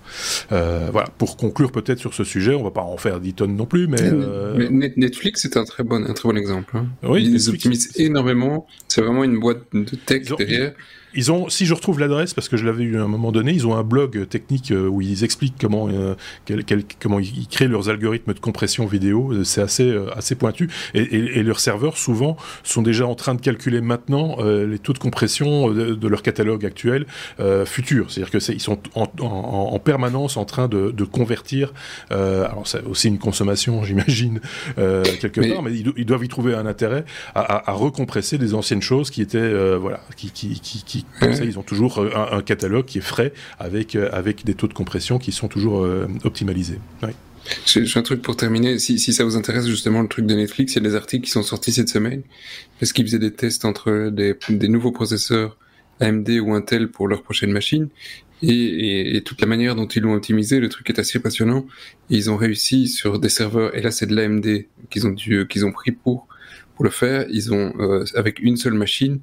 voilà. Pour conclure peut-être sur ce sujet, on va pas en faire 10 tonnes non plus, mais, mais Netflix est un très bon un très bon exemple. Hein. Oui, ils optimisent énormément. C'est vraiment une boîte de texte derrière. Ils ont, si je retrouve l'adresse, parce que je l'avais eu à un moment donné, ils ont un blog technique euh, où ils expliquent comment, euh, quel, quel, comment ils créent leurs algorithmes de compression vidéo. Euh, c'est assez, euh, assez pointu. Et, et, et, leurs serveurs, souvent, sont déjà en train de calculer maintenant euh, les taux de compression de, de leur catalogue actuel euh, futur. C'est-à-dire que ils sont en, en, en, permanence en train de, de convertir. alors, c'est aussi une consommation, j'imagine, quelque mais... part, mais ils, ils, doivent y trouver un intérêt à, à, à recompresser des anciennes choses qui étaient, voilà, qui, qui, qui, qui comme ça, ils ont toujours euh, un, un, catalogue qui est frais avec, euh, avec des taux de compression qui sont toujours euh, optimalisés. Oui. J'ai un truc pour terminer. Si, si, ça vous intéresse justement le truc de Netflix, il y a des articles qui sont sortis cette semaine parce qu'ils faisaient des tests entre des, des, nouveaux processeurs AMD ou Intel pour leur prochaine machine et, et, et toute la manière dont ils l'ont optimisé. Le truc est assez passionnant. Et ils ont réussi sur des serveurs et là c'est de l'AMD qu'ils ont dû qu'ils ont pris pour pour le faire. Ils ont euh, avec une seule machine,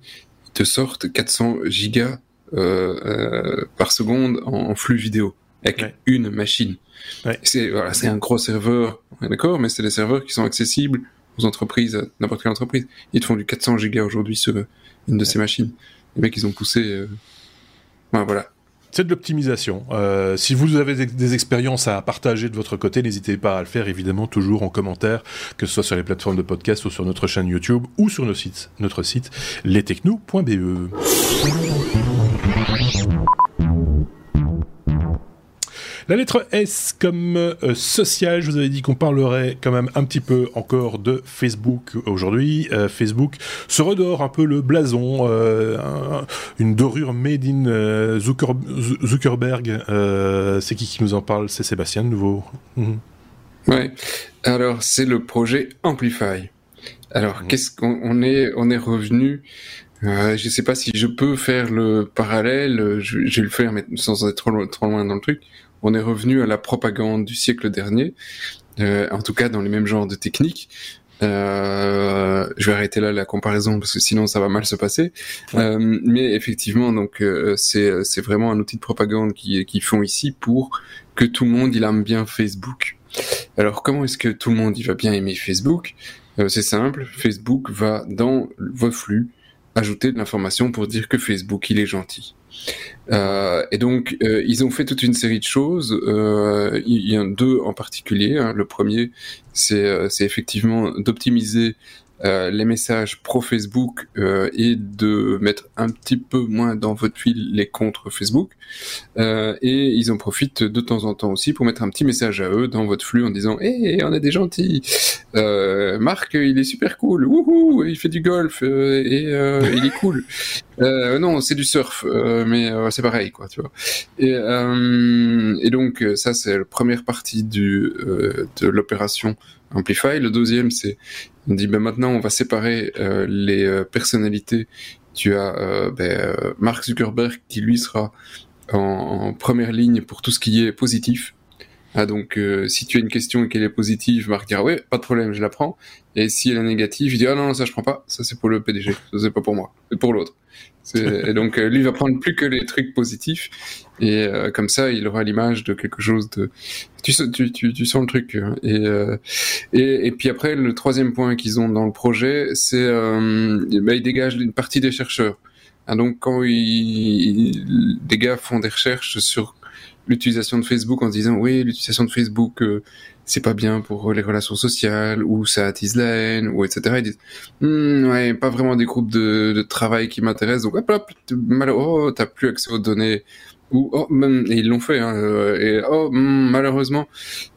te sortent 400 gigas euh, euh, par seconde en, en, flux vidéo avec ouais. une machine. Ouais. C'est voilà, c'est un gros serveur, d'accord, mais c'est des serveurs qui sont accessibles aux entreprises, n'importe quelle entreprise. Ils te font du 400 gigas aujourd'hui sur une de ces machines. Les mecs, ils ont poussé. Euh... Voilà c'est de l'optimisation. Euh, si vous avez des expériences à partager de votre côté, n'hésitez pas à le faire évidemment toujours en commentaire, que ce soit sur les plateformes de podcast ou sur notre chaîne YouTube ou sur nos sites, notre site lestechno.be. La lettre S comme euh, social, je vous avais dit qu'on parlerait quand même un petit peu encore de Facebook aujourd'hui. Euh, Facebook se redore un peu le blason, euh, une dorure made in Zuckerberg. c'est qui qui nous en parle? C'est Sébastien de nouveau. Mhm. Ouais. Alors c'est le projet Amplify. Alors mhm. qu'est-ce qu'on est On est revenu euh, je sais pas si je peux faire le parallèle, je, vais le faire mais sans être trop, trop loin dans le truc. On est revenu à la propagande du siècle dernier, euh, en tout cas dans les mêmes genres de techniques. Euh, je vais arrêter là la comparaison parce que sinon ça va mal se passer. Euh, mais effectivement, donc euh, c'est c'est vraiment un outil de propagande qui qui font ici pour que tout le monde il aime bien Facebook. Alors comment est-ce que tout le monde il va bien aimer Facebook? Euh, C'est simple, Facebook va dans vos flux ajouter de l'information pour dire que Facebook il est gentil. Euh, et donc euh, ils ont fait toute une série de choses. Euh, il y en a deux en particulier. Hein. Le premier, c'est effectivement d'optimiser les messages pro Facebook euh, et de mettre un petit peu moins dans votre fil les contre Facebook. Euh, et ils en profitent de temps en temps aussi pour mettre un petit message à eux dans votre flux en disant Hé, on est des gentils Marc, il est super cool Wouhou Il fait du golf et il est cool Non, c'est du surf, mais c'est pareil, quoi, tu vois. Et, et donc, ça, c'est la première partie du, de l'opération Amplify. Le deuxième, c'est on dit ben maintenant on va séparer euh, les euh, personnalités. Tu as euh, ben, Mark Zuckerberg qui lui sera en, première ligne pour tout ce qui est positif. Ah donc si tu as une question et qu'elle est positive, Marc dira ouais pas de problème je la prends. Et si elle est négative, il dit ah non, non ça je prends pas, ça c'est pour le PDG, ça c'est pas pour moi, c'est pour l'autre. Et donc euh, lui va prendre plus que les trucs positifs et euh, comme ça il aura l'image de quelque chose de tu, tu, tu, tu sens le truc hein. et, euh, et, et puis après le troisième point qu'ils ont dans le projet c'est euh, bah, ils dégagent une partie des chercheurs ah, donc quand ils, des gars font des recherches sur l'utilisation de Facebook en disant oui l'utilisation de Facebook c'est pas bien pour les relations sociales ou ça attise la haine ou etc. Ils disent hmm, ouais pas vraiment des groupes de, de travail qui m'intéressent. Donc hop hop oh t'as plus accès aux données. Ou oh, et ils l'ont fait hein, euh, et oh hmm, malheureusement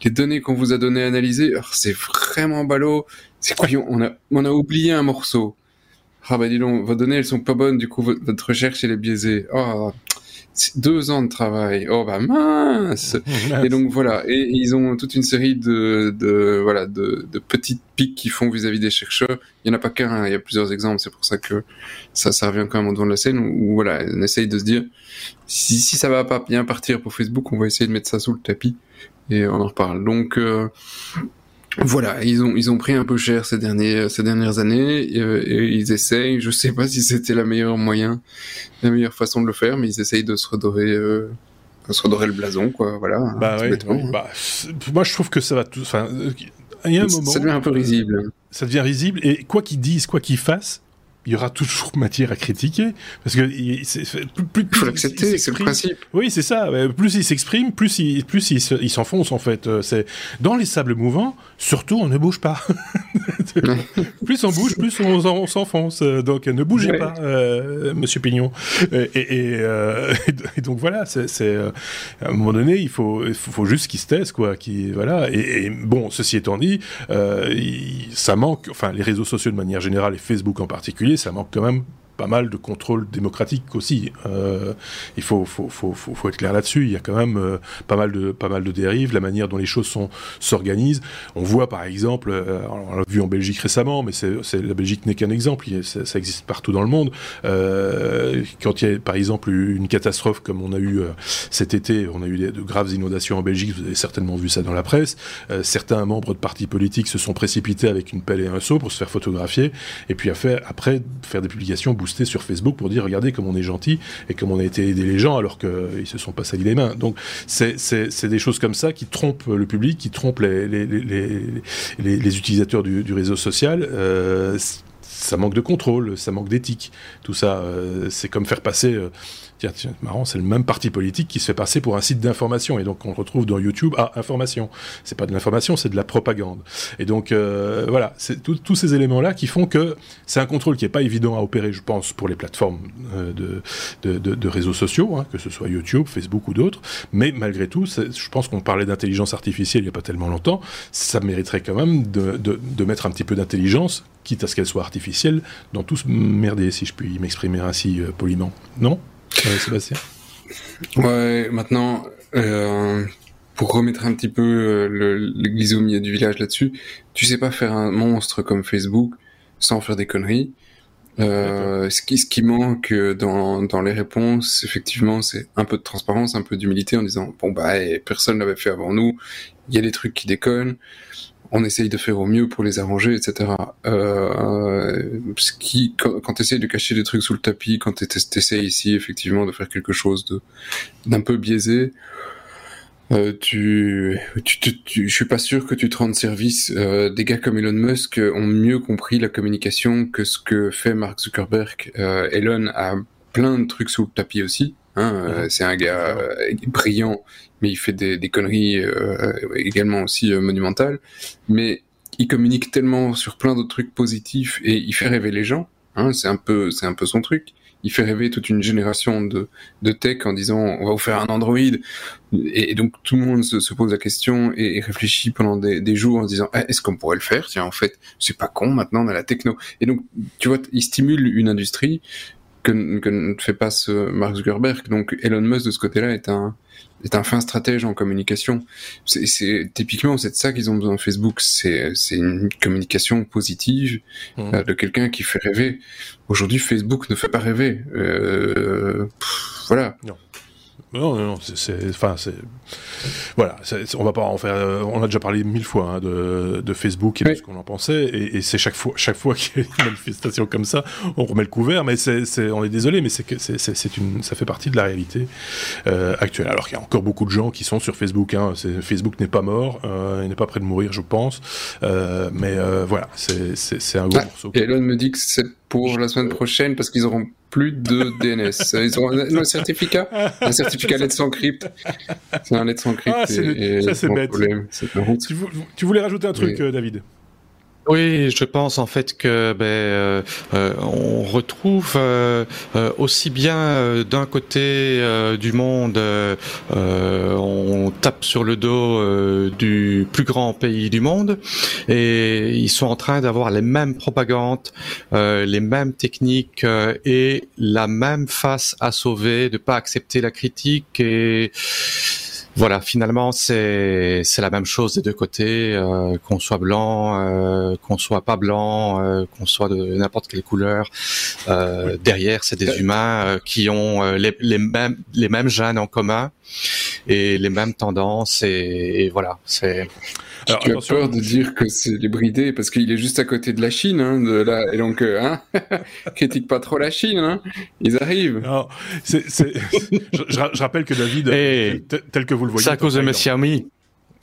les données qu'on vous a données analysées c'est vraiment ballot. C'est quoi on a on a oublié un morceau. Ah bah dis donc vos données elles sont pas bonnes. Du coup votre recherche elle est biaisée. Oh deux ans de travail. Oh bah mince. Et donc voilà. Et, ils ont toute une série de, de voilà de, de, petites piques qu'ils font vis-à-vis des chercheurs. Il y en a pas qu'un. Hein. Il y a plusieurs exemples. C'est pour ça que ça, ça revient quand même au devant de la scène où, voilà, on essaye de se dire si, si ça va pas bien partir pour Facebook, on va essayer de mettre ça sous le tapis et on en reparle. Donc euh, voilà, ils ont ils ont pris un peu cher ces derniers ces dernières années et, et ils essayent. Je sais pas si c'était la meilleure moyen, la meilleure façon de le faire, mais ils essayent de se redorer. Euh, se redorer le blason, quoi, voilà. Bah, ouais, hein. bah moi je trouve que ça va tout. Enfin, il y a un moment. Ça devient un peu risible. Ça devient risible et quoi qu'ils disent, quoi qu'ils fassent, il y aura toujours matière à critiquer parce que plus, plus, faut l'accepter, c'est le principe. Oui, c'est ça. Plus il s'exprime, plus il plus il s'enfonce en fait. Euh, c'est dans les sables mouvants. Surtout, on ne bouge pas. plus on bouge, plus on, s'enfonce. Donc ne bougez pas, euh, Monsieur Pignon. Et, et, euh, et, donc voilà, c'est à un moment donné, il faut il faut juste qu'il se taise quoi. Qui voilà. Et, bon, ceci étant dit, ça manque. Enfin, les réseaux sociaux de manière générale et Facebook en particulier ça manque quand même pas mal de contrôle démocratique aussi. Euh, il faut, faut, faut, faut, être clair là-dessus. Il y a quand même euh, pas mal de pas mal de dérives, la manière dont les choses s'organisent. On voit par exemple, euh, on l'a vu en Belgique récemment, mais la Belgique n'est qu'un exemple. Ça, existe partout dans le monde. quand il y a par exemple une catastrophe comme on a eu cet été, on a eu de graves inondations en Belgique. Vous avez certainement vu ça dans la presse. certains membres de partis politiques se sont précipités avec une pelle et un seau pour se faire photographier, et puis après faire des publications sur Facebook pour dire regardez comme on est gentil et comme on a été aider les gens alors qu'ils se sont pas salis les mains. Donc c'est des choses comme ça qui trompent le public, qui trompent les, les, les, utilisateurs du, réseau social. Euh, ça manque de contrôle, ça manque d'éthique. Tout ça, c'est comme faire passer marrant, c'est le même parti politique qui se fait passer pour un site d'information. Et donc on retrouve dans YouTube, ah, information. C'est pas de l'information, c'est de la propagande. Et donc euh, voilà, c'est tous ces éléments-là qui font que c'est un contrôle qui est pas évident à opérer, je pense, pour les plateformes euh, de, de, réseaux sociaux, hein, que ce soit YouTube, Facebook ou d'autres. Mais malgré tout, je pense qu'on parlait d'intelligence artificielle il y a pas tellement longtemps, ça mériterait quand même de, de mettre un petit peu d'intelligence, quitte à ce qu'elle soit artificielle, dans tout ce merdier, si je puis m'exprimer ainsi euh, poliment. Non? Sébastien. Ouais, maintenant, euh, pour remettre un petit peu euh, l'église au milieu du village là-dessus, tu sais pas faire un monstre comme Facebook sans faire des conneries. Euh, ce, qui, ce qui manque dans, dans les réponses, effectivement, c'est un peu de transparence, un peu d'humilité en disant bon bah eh, personne l'avait fait avant nous, il y a des trucs qui déconnent on essaye de faire au mieux pour les arranger, etc. Euh, ce qui, quand, quand tu essayes de cacher des trucs sous le tapis, quand tu essayes ici effectivement de faire quelque chose de d'un peu biaisé, euh, tu, tu, tu, je suis pas sûr que tu te rendes service. Euh, des gars comme Elon Musk ont mieux compris la communication que ce que fait Mark Zuckerberg. Euh, Elon a plein de trucs sous le tapis aussi. Hein, c'est un gars brillant, mais il fait des, conneries euh, également aussi monumentales. Mais il communique tellement sur plein d'autres trucs positifs et il fait rêver les gens. Hein, c'est un peu, c'est un peu son truc. Il fait rêver toute une génération de, de tech en disant on va vous faire un Android. Et, donc tout le monde se, se pose la question et, réfléchit pendant des, jours en disant eh, est-ce qu'on pourrait le faire? Tiens, en fait, c'est pas con. Maintenant, on a la techno. Et donc, tu vois, il stimule une industrie que, ne fait pas ce Mark Zuckerberg. Donc Elon Musk de ce côté-là est un est un fin stratège en communication. C'est typiquement c'est de ça qu'ils ont besoin de Facebook. C'est c'est une communication positive mmh. euh, de quelqu'un qui fait rêver. Aujourd'hui, Facebook ne fait pas rêver. Euh, voilà. Non. Non, non, c'est, enfin, c'est, voilà, on va pas en faire. Euh, on a déjà parlé mille fois hein, de, de, Facebook et de ce qu'on en pensait, et, et c'est chaque fois, chaque fois qu'il y a une manifestation comme ça, on remet le couvert, mais c'est, on est désolé, mais c'est que c'est, une, ça fait partie de la réalité euh, actuelle. Alors qu'il y a encore beaucoup de gens qui sont sur Facebook. Hein, Facebook n'est pas mort, euh, il n'est pas prêt de mourir, je pense, euh, mais euh, voilà, c'est, c'est, un gros ah, morceau. Et Elon me dit que c'est pour la semaine prochaine parce qu'ils auront plus de DNS. Ils ont un, certificat, un certificat Let's Encrypt. C'est un Let's Encrypt. Ah, ça c'est bête. Tu, tu, voulais rajouter un truc, oui. David? Oui, je pense en fait que ben, euh, euh on retrouve euh, euh aussi bien euh, d'un côté du monde, on tape sur le dos du plus grand pays du monde, et ils sont en train d'avoir les mêmes propagandes, les mêmes techniques et la même face à sauver, de pas accepter la critique et voilà, finalement, c'est c'est la même chose des deux côtés, euh, qu'on soit blanc, euh, qu'on soit pas blanc, euh, qu'on soit de n'importe quelle couleur. Euh, derrière, c'est des humains euh, qui ont euh, les, les mêmes les mêmes gènes en commun et les mêmes tendances et, et voilà, c'est alors, tu as peur de dire que c'est les bridés parce qu'il est juste à côté de la Chine, hein, de là, et donc, euh, hein, critique pas trop la Chine, hein, ils arrivent. Non, c'est, c'est, je, je, rappelle que David, et tel que vous le voyez, c'est à cause de Monsieur Ami.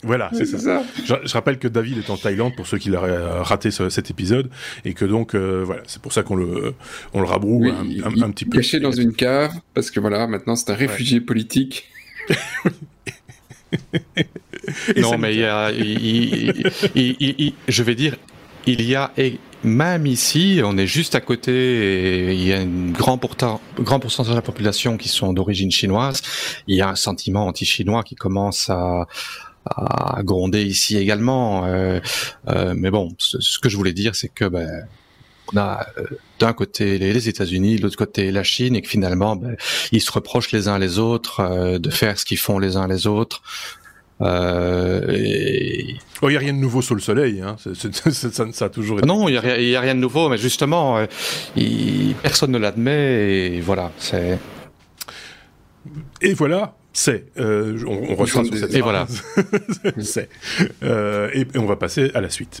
Voilà, c'est ça. ça. Je, je, rappelle que David est en Thaïlande pour ceux qui l'auraient euh, raté ce, cet épisode et que donc euh, voilà, c'est pour ça qu'on le on le rabroue oui, un, un, un, petit peu. Caché dans une cave parce que voilà, maintenant c'est un réfugié ouais. politique. non, mais il y a, il, il, je vais dire, il y a et même ici, on est juste à côté, et il y a un grand, pourtant, grand pourcentage de la population qui sont d'origine chinoise. Il y a un sentiment anti-chinois qui commence à, à gronder ici également. Euh, euh, mais bon, ce, ce, que je voulais dire, c'est que ben, on a euh, d'un côté les, États-Unis, de l'autre côté la Chine, et que finalement, ben, ils se reprochent les uns les autres euh, de faire ce qu'ils font les uns les autres. Euh, et... Oh, il n'y a rien de nouveau sous le soleil, hein. c est, c est, ça, ça, a toujours été. Non, il n'y a, a, rien de nouveau, mais justement, euh, personne ne l'admet, et voilà, c'est. Et voilà, c'est. Euh, on, on reçoit sur cette Et voilà. c'est. Euh, et, et on va passer à la suite.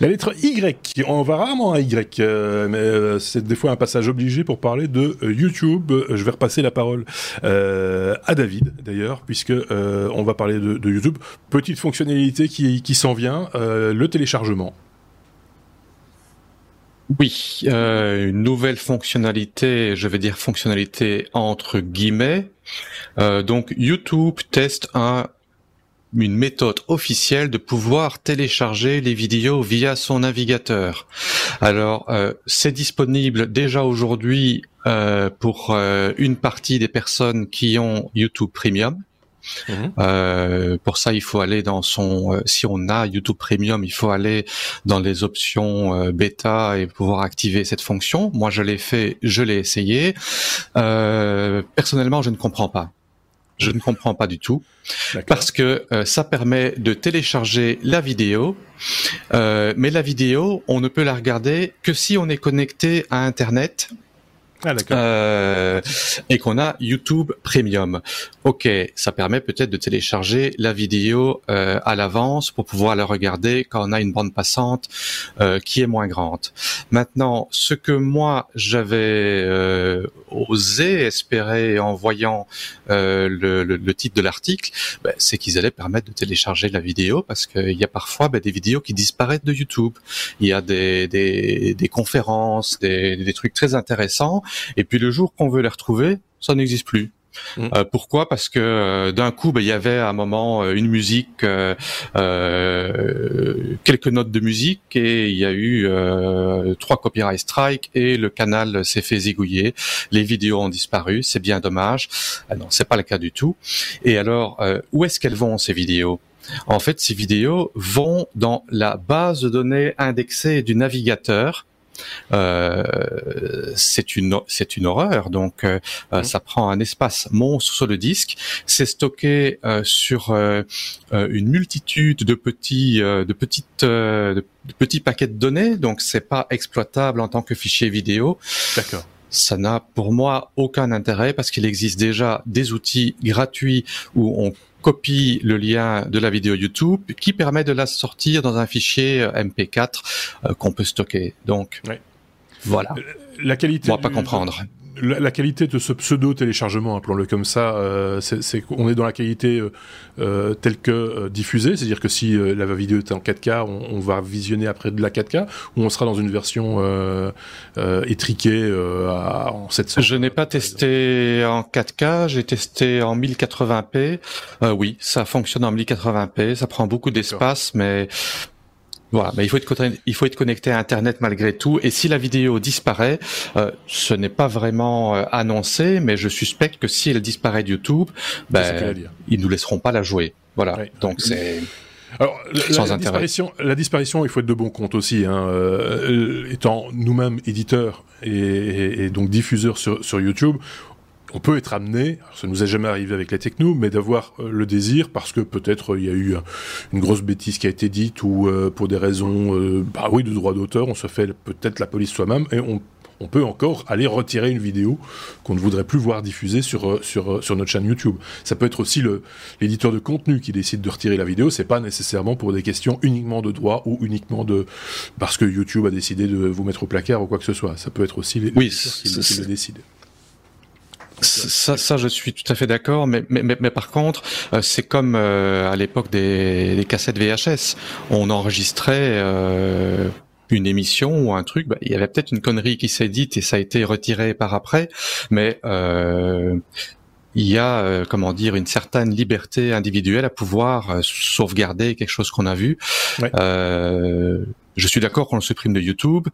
La lettre Y, on va rarement à Y, euh, mais euh, c'est des fois un passage obligé pour parler de euh, YouTube. Je vais repasser la parole à David, d'ailleurs, puisque on va parler de, YouTube. Petite fonctionnalité qui, qui s'en vient, le téléchargement. Oui, une nouvelle fonctionnalité, je vais dire fonctionnalité entre guillemets. donc YouTube teste un une méthode officielle de pouvoir télécharger les vidéos via son navigateur. Alors, euh, c'est disponible déjà aujourd'hui euh, pour euh, une partie des personnes qui ont YouTube Premium. Mhm. pour ça, il faut aller dans son. si on a YouTube Premium, il faut aller dans les options bêta et pouvoir activer cette fonction. Moi, je l'ai fait, je l'ai essayé. personnellement, je ne comprends pas. Je ne comprends pas du tout. Parce que euh, ça permet de télécharger la vidéo, euh, mais la vidéo, on ne peut la regarder que si on est connecté à Internet ah, euh, et qu'on a YouTube Premium. Ok, ça permet peut-être de télécharger la vidéo euh, à l'avance pour pouvoir la regarder quand on a une bande passante euh, qui est moins grande. Maintenant, ce que moi j'avais euh, osé espérer en voyant euh, le, le, le, titre de l'article, ben, c'est qu'ils allaient permettre de télécharger la vidéo parce qu'il y a parfois ben, des vidéos qui disparaissent de YouTube. Il y a des, des, des conférences, des, des trucs très intéressants et puis le jour qu'on veut les retrouver, ça n'existe plus. Mmh. Euh, pourquoi? Parce que euh, d'un coup, ben, il y avait à un moment euh, une musique, euh, quelques notes de musique, et il y a eu trois copyright strikes et le canal s'est fait zigouiller. Les vidéos ont disparu, c'est bien dommage. Ah non, c'est pas le cas du tout. Et alors, où est-ce qu'elles vont ces vidéos? En fait, ces vidéos vont dans la base de données indexée du navigateur euh, c'est une c'est une horreur. Donc euh, mmh. ça prend un espace monstre sur le disque. C'est stocké euh, sur une multitude de petits de petites de petits paquets de données. Donc c'est pas exploitable en tant que fichier vidéo. D'accord ça n'a pour moi aucun intérêt parce qu'il existe déjà des outils gratuits où on copie le lien de la vidéo YouTube qui permet de la sortir dans un fichier euh, MP4 euh, qu'on peut stocker. Donc, voilà. La qualité. On va pas comprendre la, qualité de ce pseudo téléchargement, appelons-le comme ça, euh, c'est qu'on est dans la qualité euh, euh telle que euh, diffusée, c'est-à-dire que si la vidéo est en 4K, on, on, va visionner après de la 4K, ou on sera dans une version étriquée en 700. Je n'ai pas testé en 4K, j'ai testé en 1080p. oui, ça fonctionne en 1080p, ça prend beaucoup d'espace, mais voilà, mais il faut être connecté, il faut être connecté à Internet malgré tout. Et si la vidéo disparaît, euh, ce n'est pas vraiment euh, annoncé, mais je suspecte que si elle disparaît de YouTube, ben, ils nous laisseront pas la jouer. Voilà. Donc c'est. Alors, la, disparition, la, disparition, il faut être de bon compte aussi. Hein. Euh, étant nous-mêmes éditeurs et, et, donc diffuseurs sur, sur YouTube, on peut être amené, ça nous est jamais arrivé avec la techno, mais d'avoir euh, le désir parce que peut-être euh, il y a eu une grosse bêtise qui a été dite ou euh, pour des raisons, bah oui, de droit d'auteur, on se fait peut-être la police soi-même et on, peut encore aller retirer une vidéo qu'on ne voudrait plus voir diffusée sur, sur, sur notre chaîne YouTube. Ça peut être aussi l'éditeur de contenu qui décide de retirer la vidéo, c'est pas nécessairement pour des questions uniquement de droit ou uniquement de parce que YouTube a décidé de vous mettre au placard ou quoi que ce soit. Ça peut être aussi les oui, qui, qui le décident. Ça, ça, je suis tout à fait d'accord, mais, mais, mais, par contre, euh, c'est comme euh, à l'époque des, des, cassettes VHS. On enregistrait euh, une émission ou un truc, bah, il y avait peut-être une connerie qui s'est dite et ça a été retiré par après, mais il y a, comment dire, une certaine liberté individuelle à pouvoir sauvegarder quelque chose qu'on a vu. je suis d'accord qu'on le supprime de YouTube.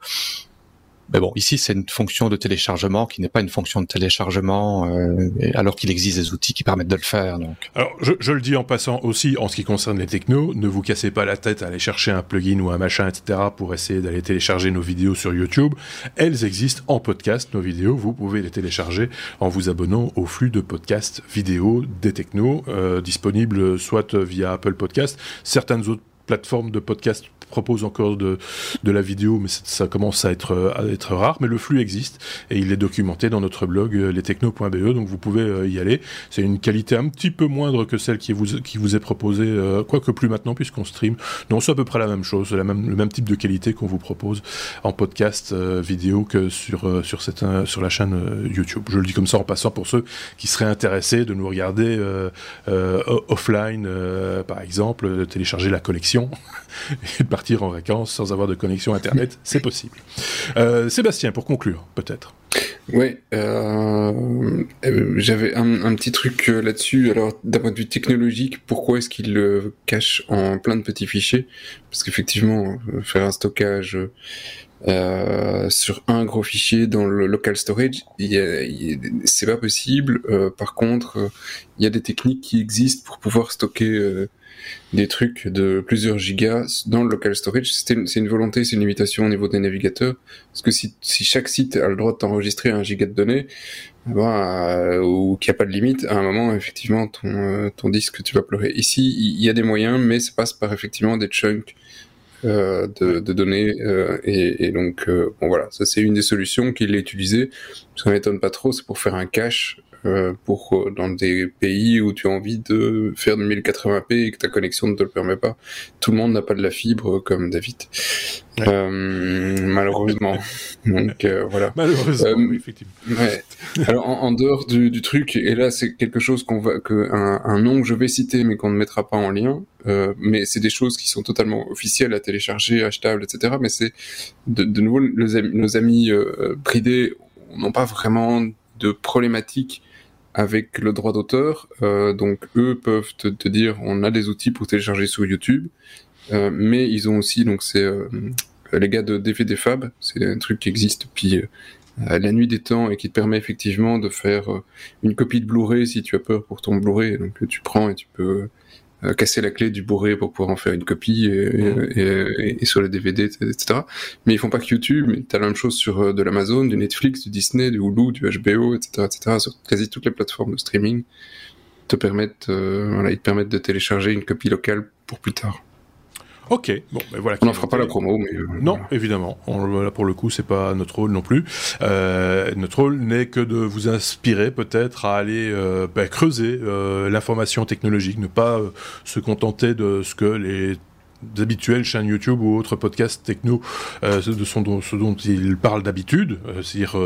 Mais bon, ici c'est une fonction de téléchargement qui n'est pas une fonction de téléchargement, euh, alors qu'il existe des outils qui permettent de le faire. Donc. Alors, je, je, le dis en passant aussi en ce qui concerne les technos, ne vous cassez pas la tête à aller chercher un plugin ou un machin, etc., pour essayer d'aller télécharger nos vidéos sur YouTube. Elles existent en podcast, nos vidéos. Vous pouvez les télécharger en vous abonnant au flux de podcasts vidéo des technos, euh, disponibles soit via Apple Podcast, certaines autres plateformes de podcast proposent encore de, de la vidéo, mais ça commence à être, à être rare. Mais le flux existe et il est documenté dans notre blog lestechno.be, donc vous pouvez y aller. C'est une qualité un petit peu moindre que celle qui vous, qui vous est proposée, quoique plus maintenant puisqu'on stream. Non, c'est à peu près la même chose, la même, le même type de qualité qu'on vous propose en podcast vidéo que sur, sur, cette, sur la chaîne YouTube. Je le dis comme ça en passant pour ceux qui seraient intéressés de nous regarder offline, par exemple, de télécharger la collection et de partir en vacances sans avoir de connexion Internet, c'est possible. Euh, Sébastien, pour conclure, peut-être. Ouais, euh, euh, j'avais un, petit truc là-dessus. Alors, d'un point de vue technologique, pourquoi est-ce qu'il le cache en plein de petits fichiers? Parce qu'effectivement, faire un stockage sur un gros fichier dans le local storage, c'est pas possible. par contre, il y a des techniques qui existent pour pouvoir stocker des trucs de plusieurs gigas dans le local storage. C'est une, volonté, c'est une limitation au niveau des navigateurs. Parce que si, chaque site a le droit de t'enregistrer un giga de données, euh, ou qu'il n'y a pas de limite, à un moment, effectivement, ton, euh, ton disque, tu vas pleurer. Ici, il y a des moyens, mais ça passe par effectivement des chunks euh, de, données. et, donc, bon voilà, ça c'est une des solutions qu'il a utilisée. Ça m'étonne pas trop, c'est pour faire un cache euh, pour euh, dans des pays où tu as envie de faire du 1080p et que ta connexion ne te le permet pas. Tout le monde n'a pas de la fibre comme David. Euh, malheureusement. Donc voilà. Malheureusement, effectivement. Ouais. Alors en, dehors du, du, truc, et là c'est quelque chose qu'on va, que un, un, nom que je vais citer mais qu'on ne mettra pas en lien. mais c'est des choses qui sont totalement officielles à télécharger, achetables, etc. Mais c'est de, de, nouveau nos amis, nos amis bridés n'ont pas vraiment de problématiques avec le droit d'auteur. Euh, donc eux peuvent te, dire on a des outils pour télécharger sur YouTube, euh, mais ils ont aussi donc c'est euh, les gars de Fab, c'est un truc qui existe depuis la nuit des temps et qui te permet effectivement de faire une copie de Blu-ray si tu as peur pour ton Blu-ray. Donc tu prends et tu peux casser la clé du bourré pour pouvoir en faire une copie et, et, et, sur le DVD, etc. Mais ils font pas que YouTube, mais t'as la même chose sur euh, de l'Amazon, du Netflix, du Disney, du Hulu, du HBO, etc., etc. Sur quasi toutes les plateformes de streaming te permettent, euh, voilà, ils te permettent de télécharger une copie locale pour plus tard. Ok, bon, ben voilà. On n'en fera pas la promo, mais euh, non, évidemment. On, là pour le coup, c'est pas notre rôle non plus. Euh, notre rôle n'est que de vous inspirer peut-être à aller euh, ben, creuser l'information technologique, ne pas se contenter de ce que les habituelles chaînes YouTube ou autres podcasts techno euh, de ce dont ils parlent d'habitude, c'est-à-dire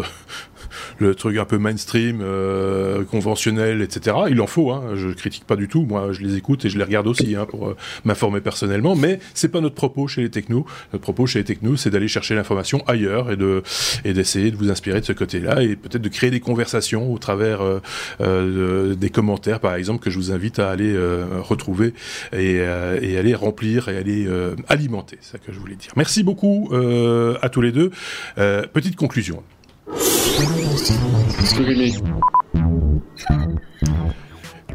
le truc un peu mainstream, euh, conventionnel, etc. Il en faut, hein, je critique pas du tout, moi je les écoute et je les regarde aussi hein, pour euh, m'informer personnellement, mais c'est pas notre propos chez les technos. Notre propos chez les technos, c'est d'aller chercher l'information ailleurs et de et d'essayer de vous inspirer de ce côté-là et peut-être de créer des conversations au travers euh, euh des commentaires, par exemple, que je vous invite à aller euh, retrouver et, et, aller remplir et aller alimenter. C'est ça que je voulais dire. Merci beaucoup à tous les deux. petite conclusion.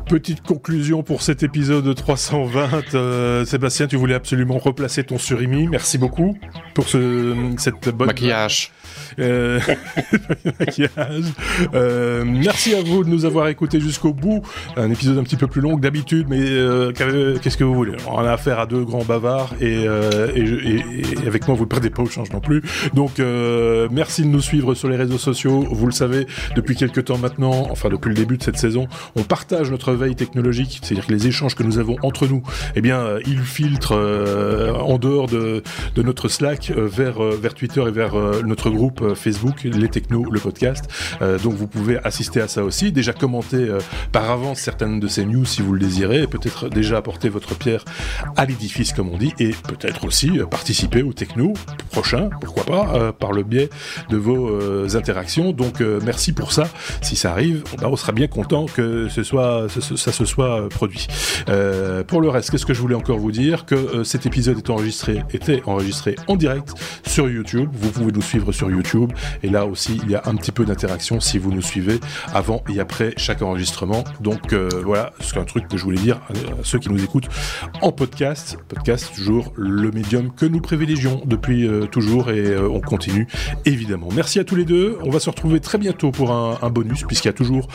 Petite conclusion pour cet épisode 320. Euh, Sébastien, tu voulais absolument replacer ton surimi. Merci beaucoup pour ce, cette bonne maquillage. Euh, euh, merci à vous de nous avoir écoutés jusqu'au bout. Un épisode un petit peu plus long que d'habitude, mais euh, qu'est-ce que vous voulez? On a affaire à deux grands bavards et, avec moi vous ne perdez pas au change non plus. Donc merci de nous suivre sur les réseaux sociaux. Vous le savez, depuis quelques temps maintenant, enfin depuis le début de cette saison, on partage notre veille technologique, c'est-à-dire que les échanges que nous avons entre nous, eh bien, ils filtrent en dehors de, notre Slack vers Twitter et vers notre groupe Facebook, Les Technos, le podcast. Euh, donc vous pouvez assister à ça aussi. Déjà commenter euh, par avance certaines de ces news si vous le désirez, peut-être déjà apporter votre pierre à l'édifice comme on dit, et peut-être aussi participer au Techno prochain, pourquoi pas, par le biais de vos interactions. Donc merci pour ça. Si ça arrive, on sera bien content que ça se soit produit. pour le reste, qu'est-ce que je voulais encore vous dire? Que cet épisode est enregistré, était enregistré en direct sur YouTube. Vous pouvez nous suivre sur YouTube Et là aussi, il y a un petit peu d'interaction si vous nous suivez avant et après chaque enregistrement. Donc voilà, c'est un truc que je voulais dire à ceux qui nous écoutent en podcast. Podcast, toujours le médium que nous privilégions depuis toujours et on continue évidemment. Merci à tous les deux. On va se retrouver très bientôt pour un, bonus puisqu'il y a toujours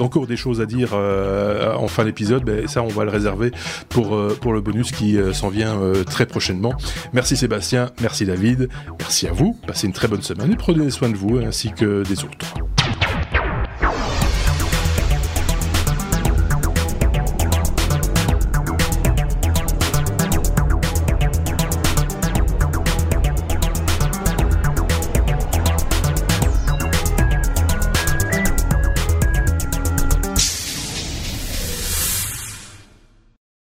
encore des choses à dire en fin d'épisode. Ben, ça, on va le réserver pour, pour le bonus qui s'en vient très prochainement. Merci Sébastien, merci David, merci à vous, passez une très bonne semaine prenez soin de vous ainsi que des autres.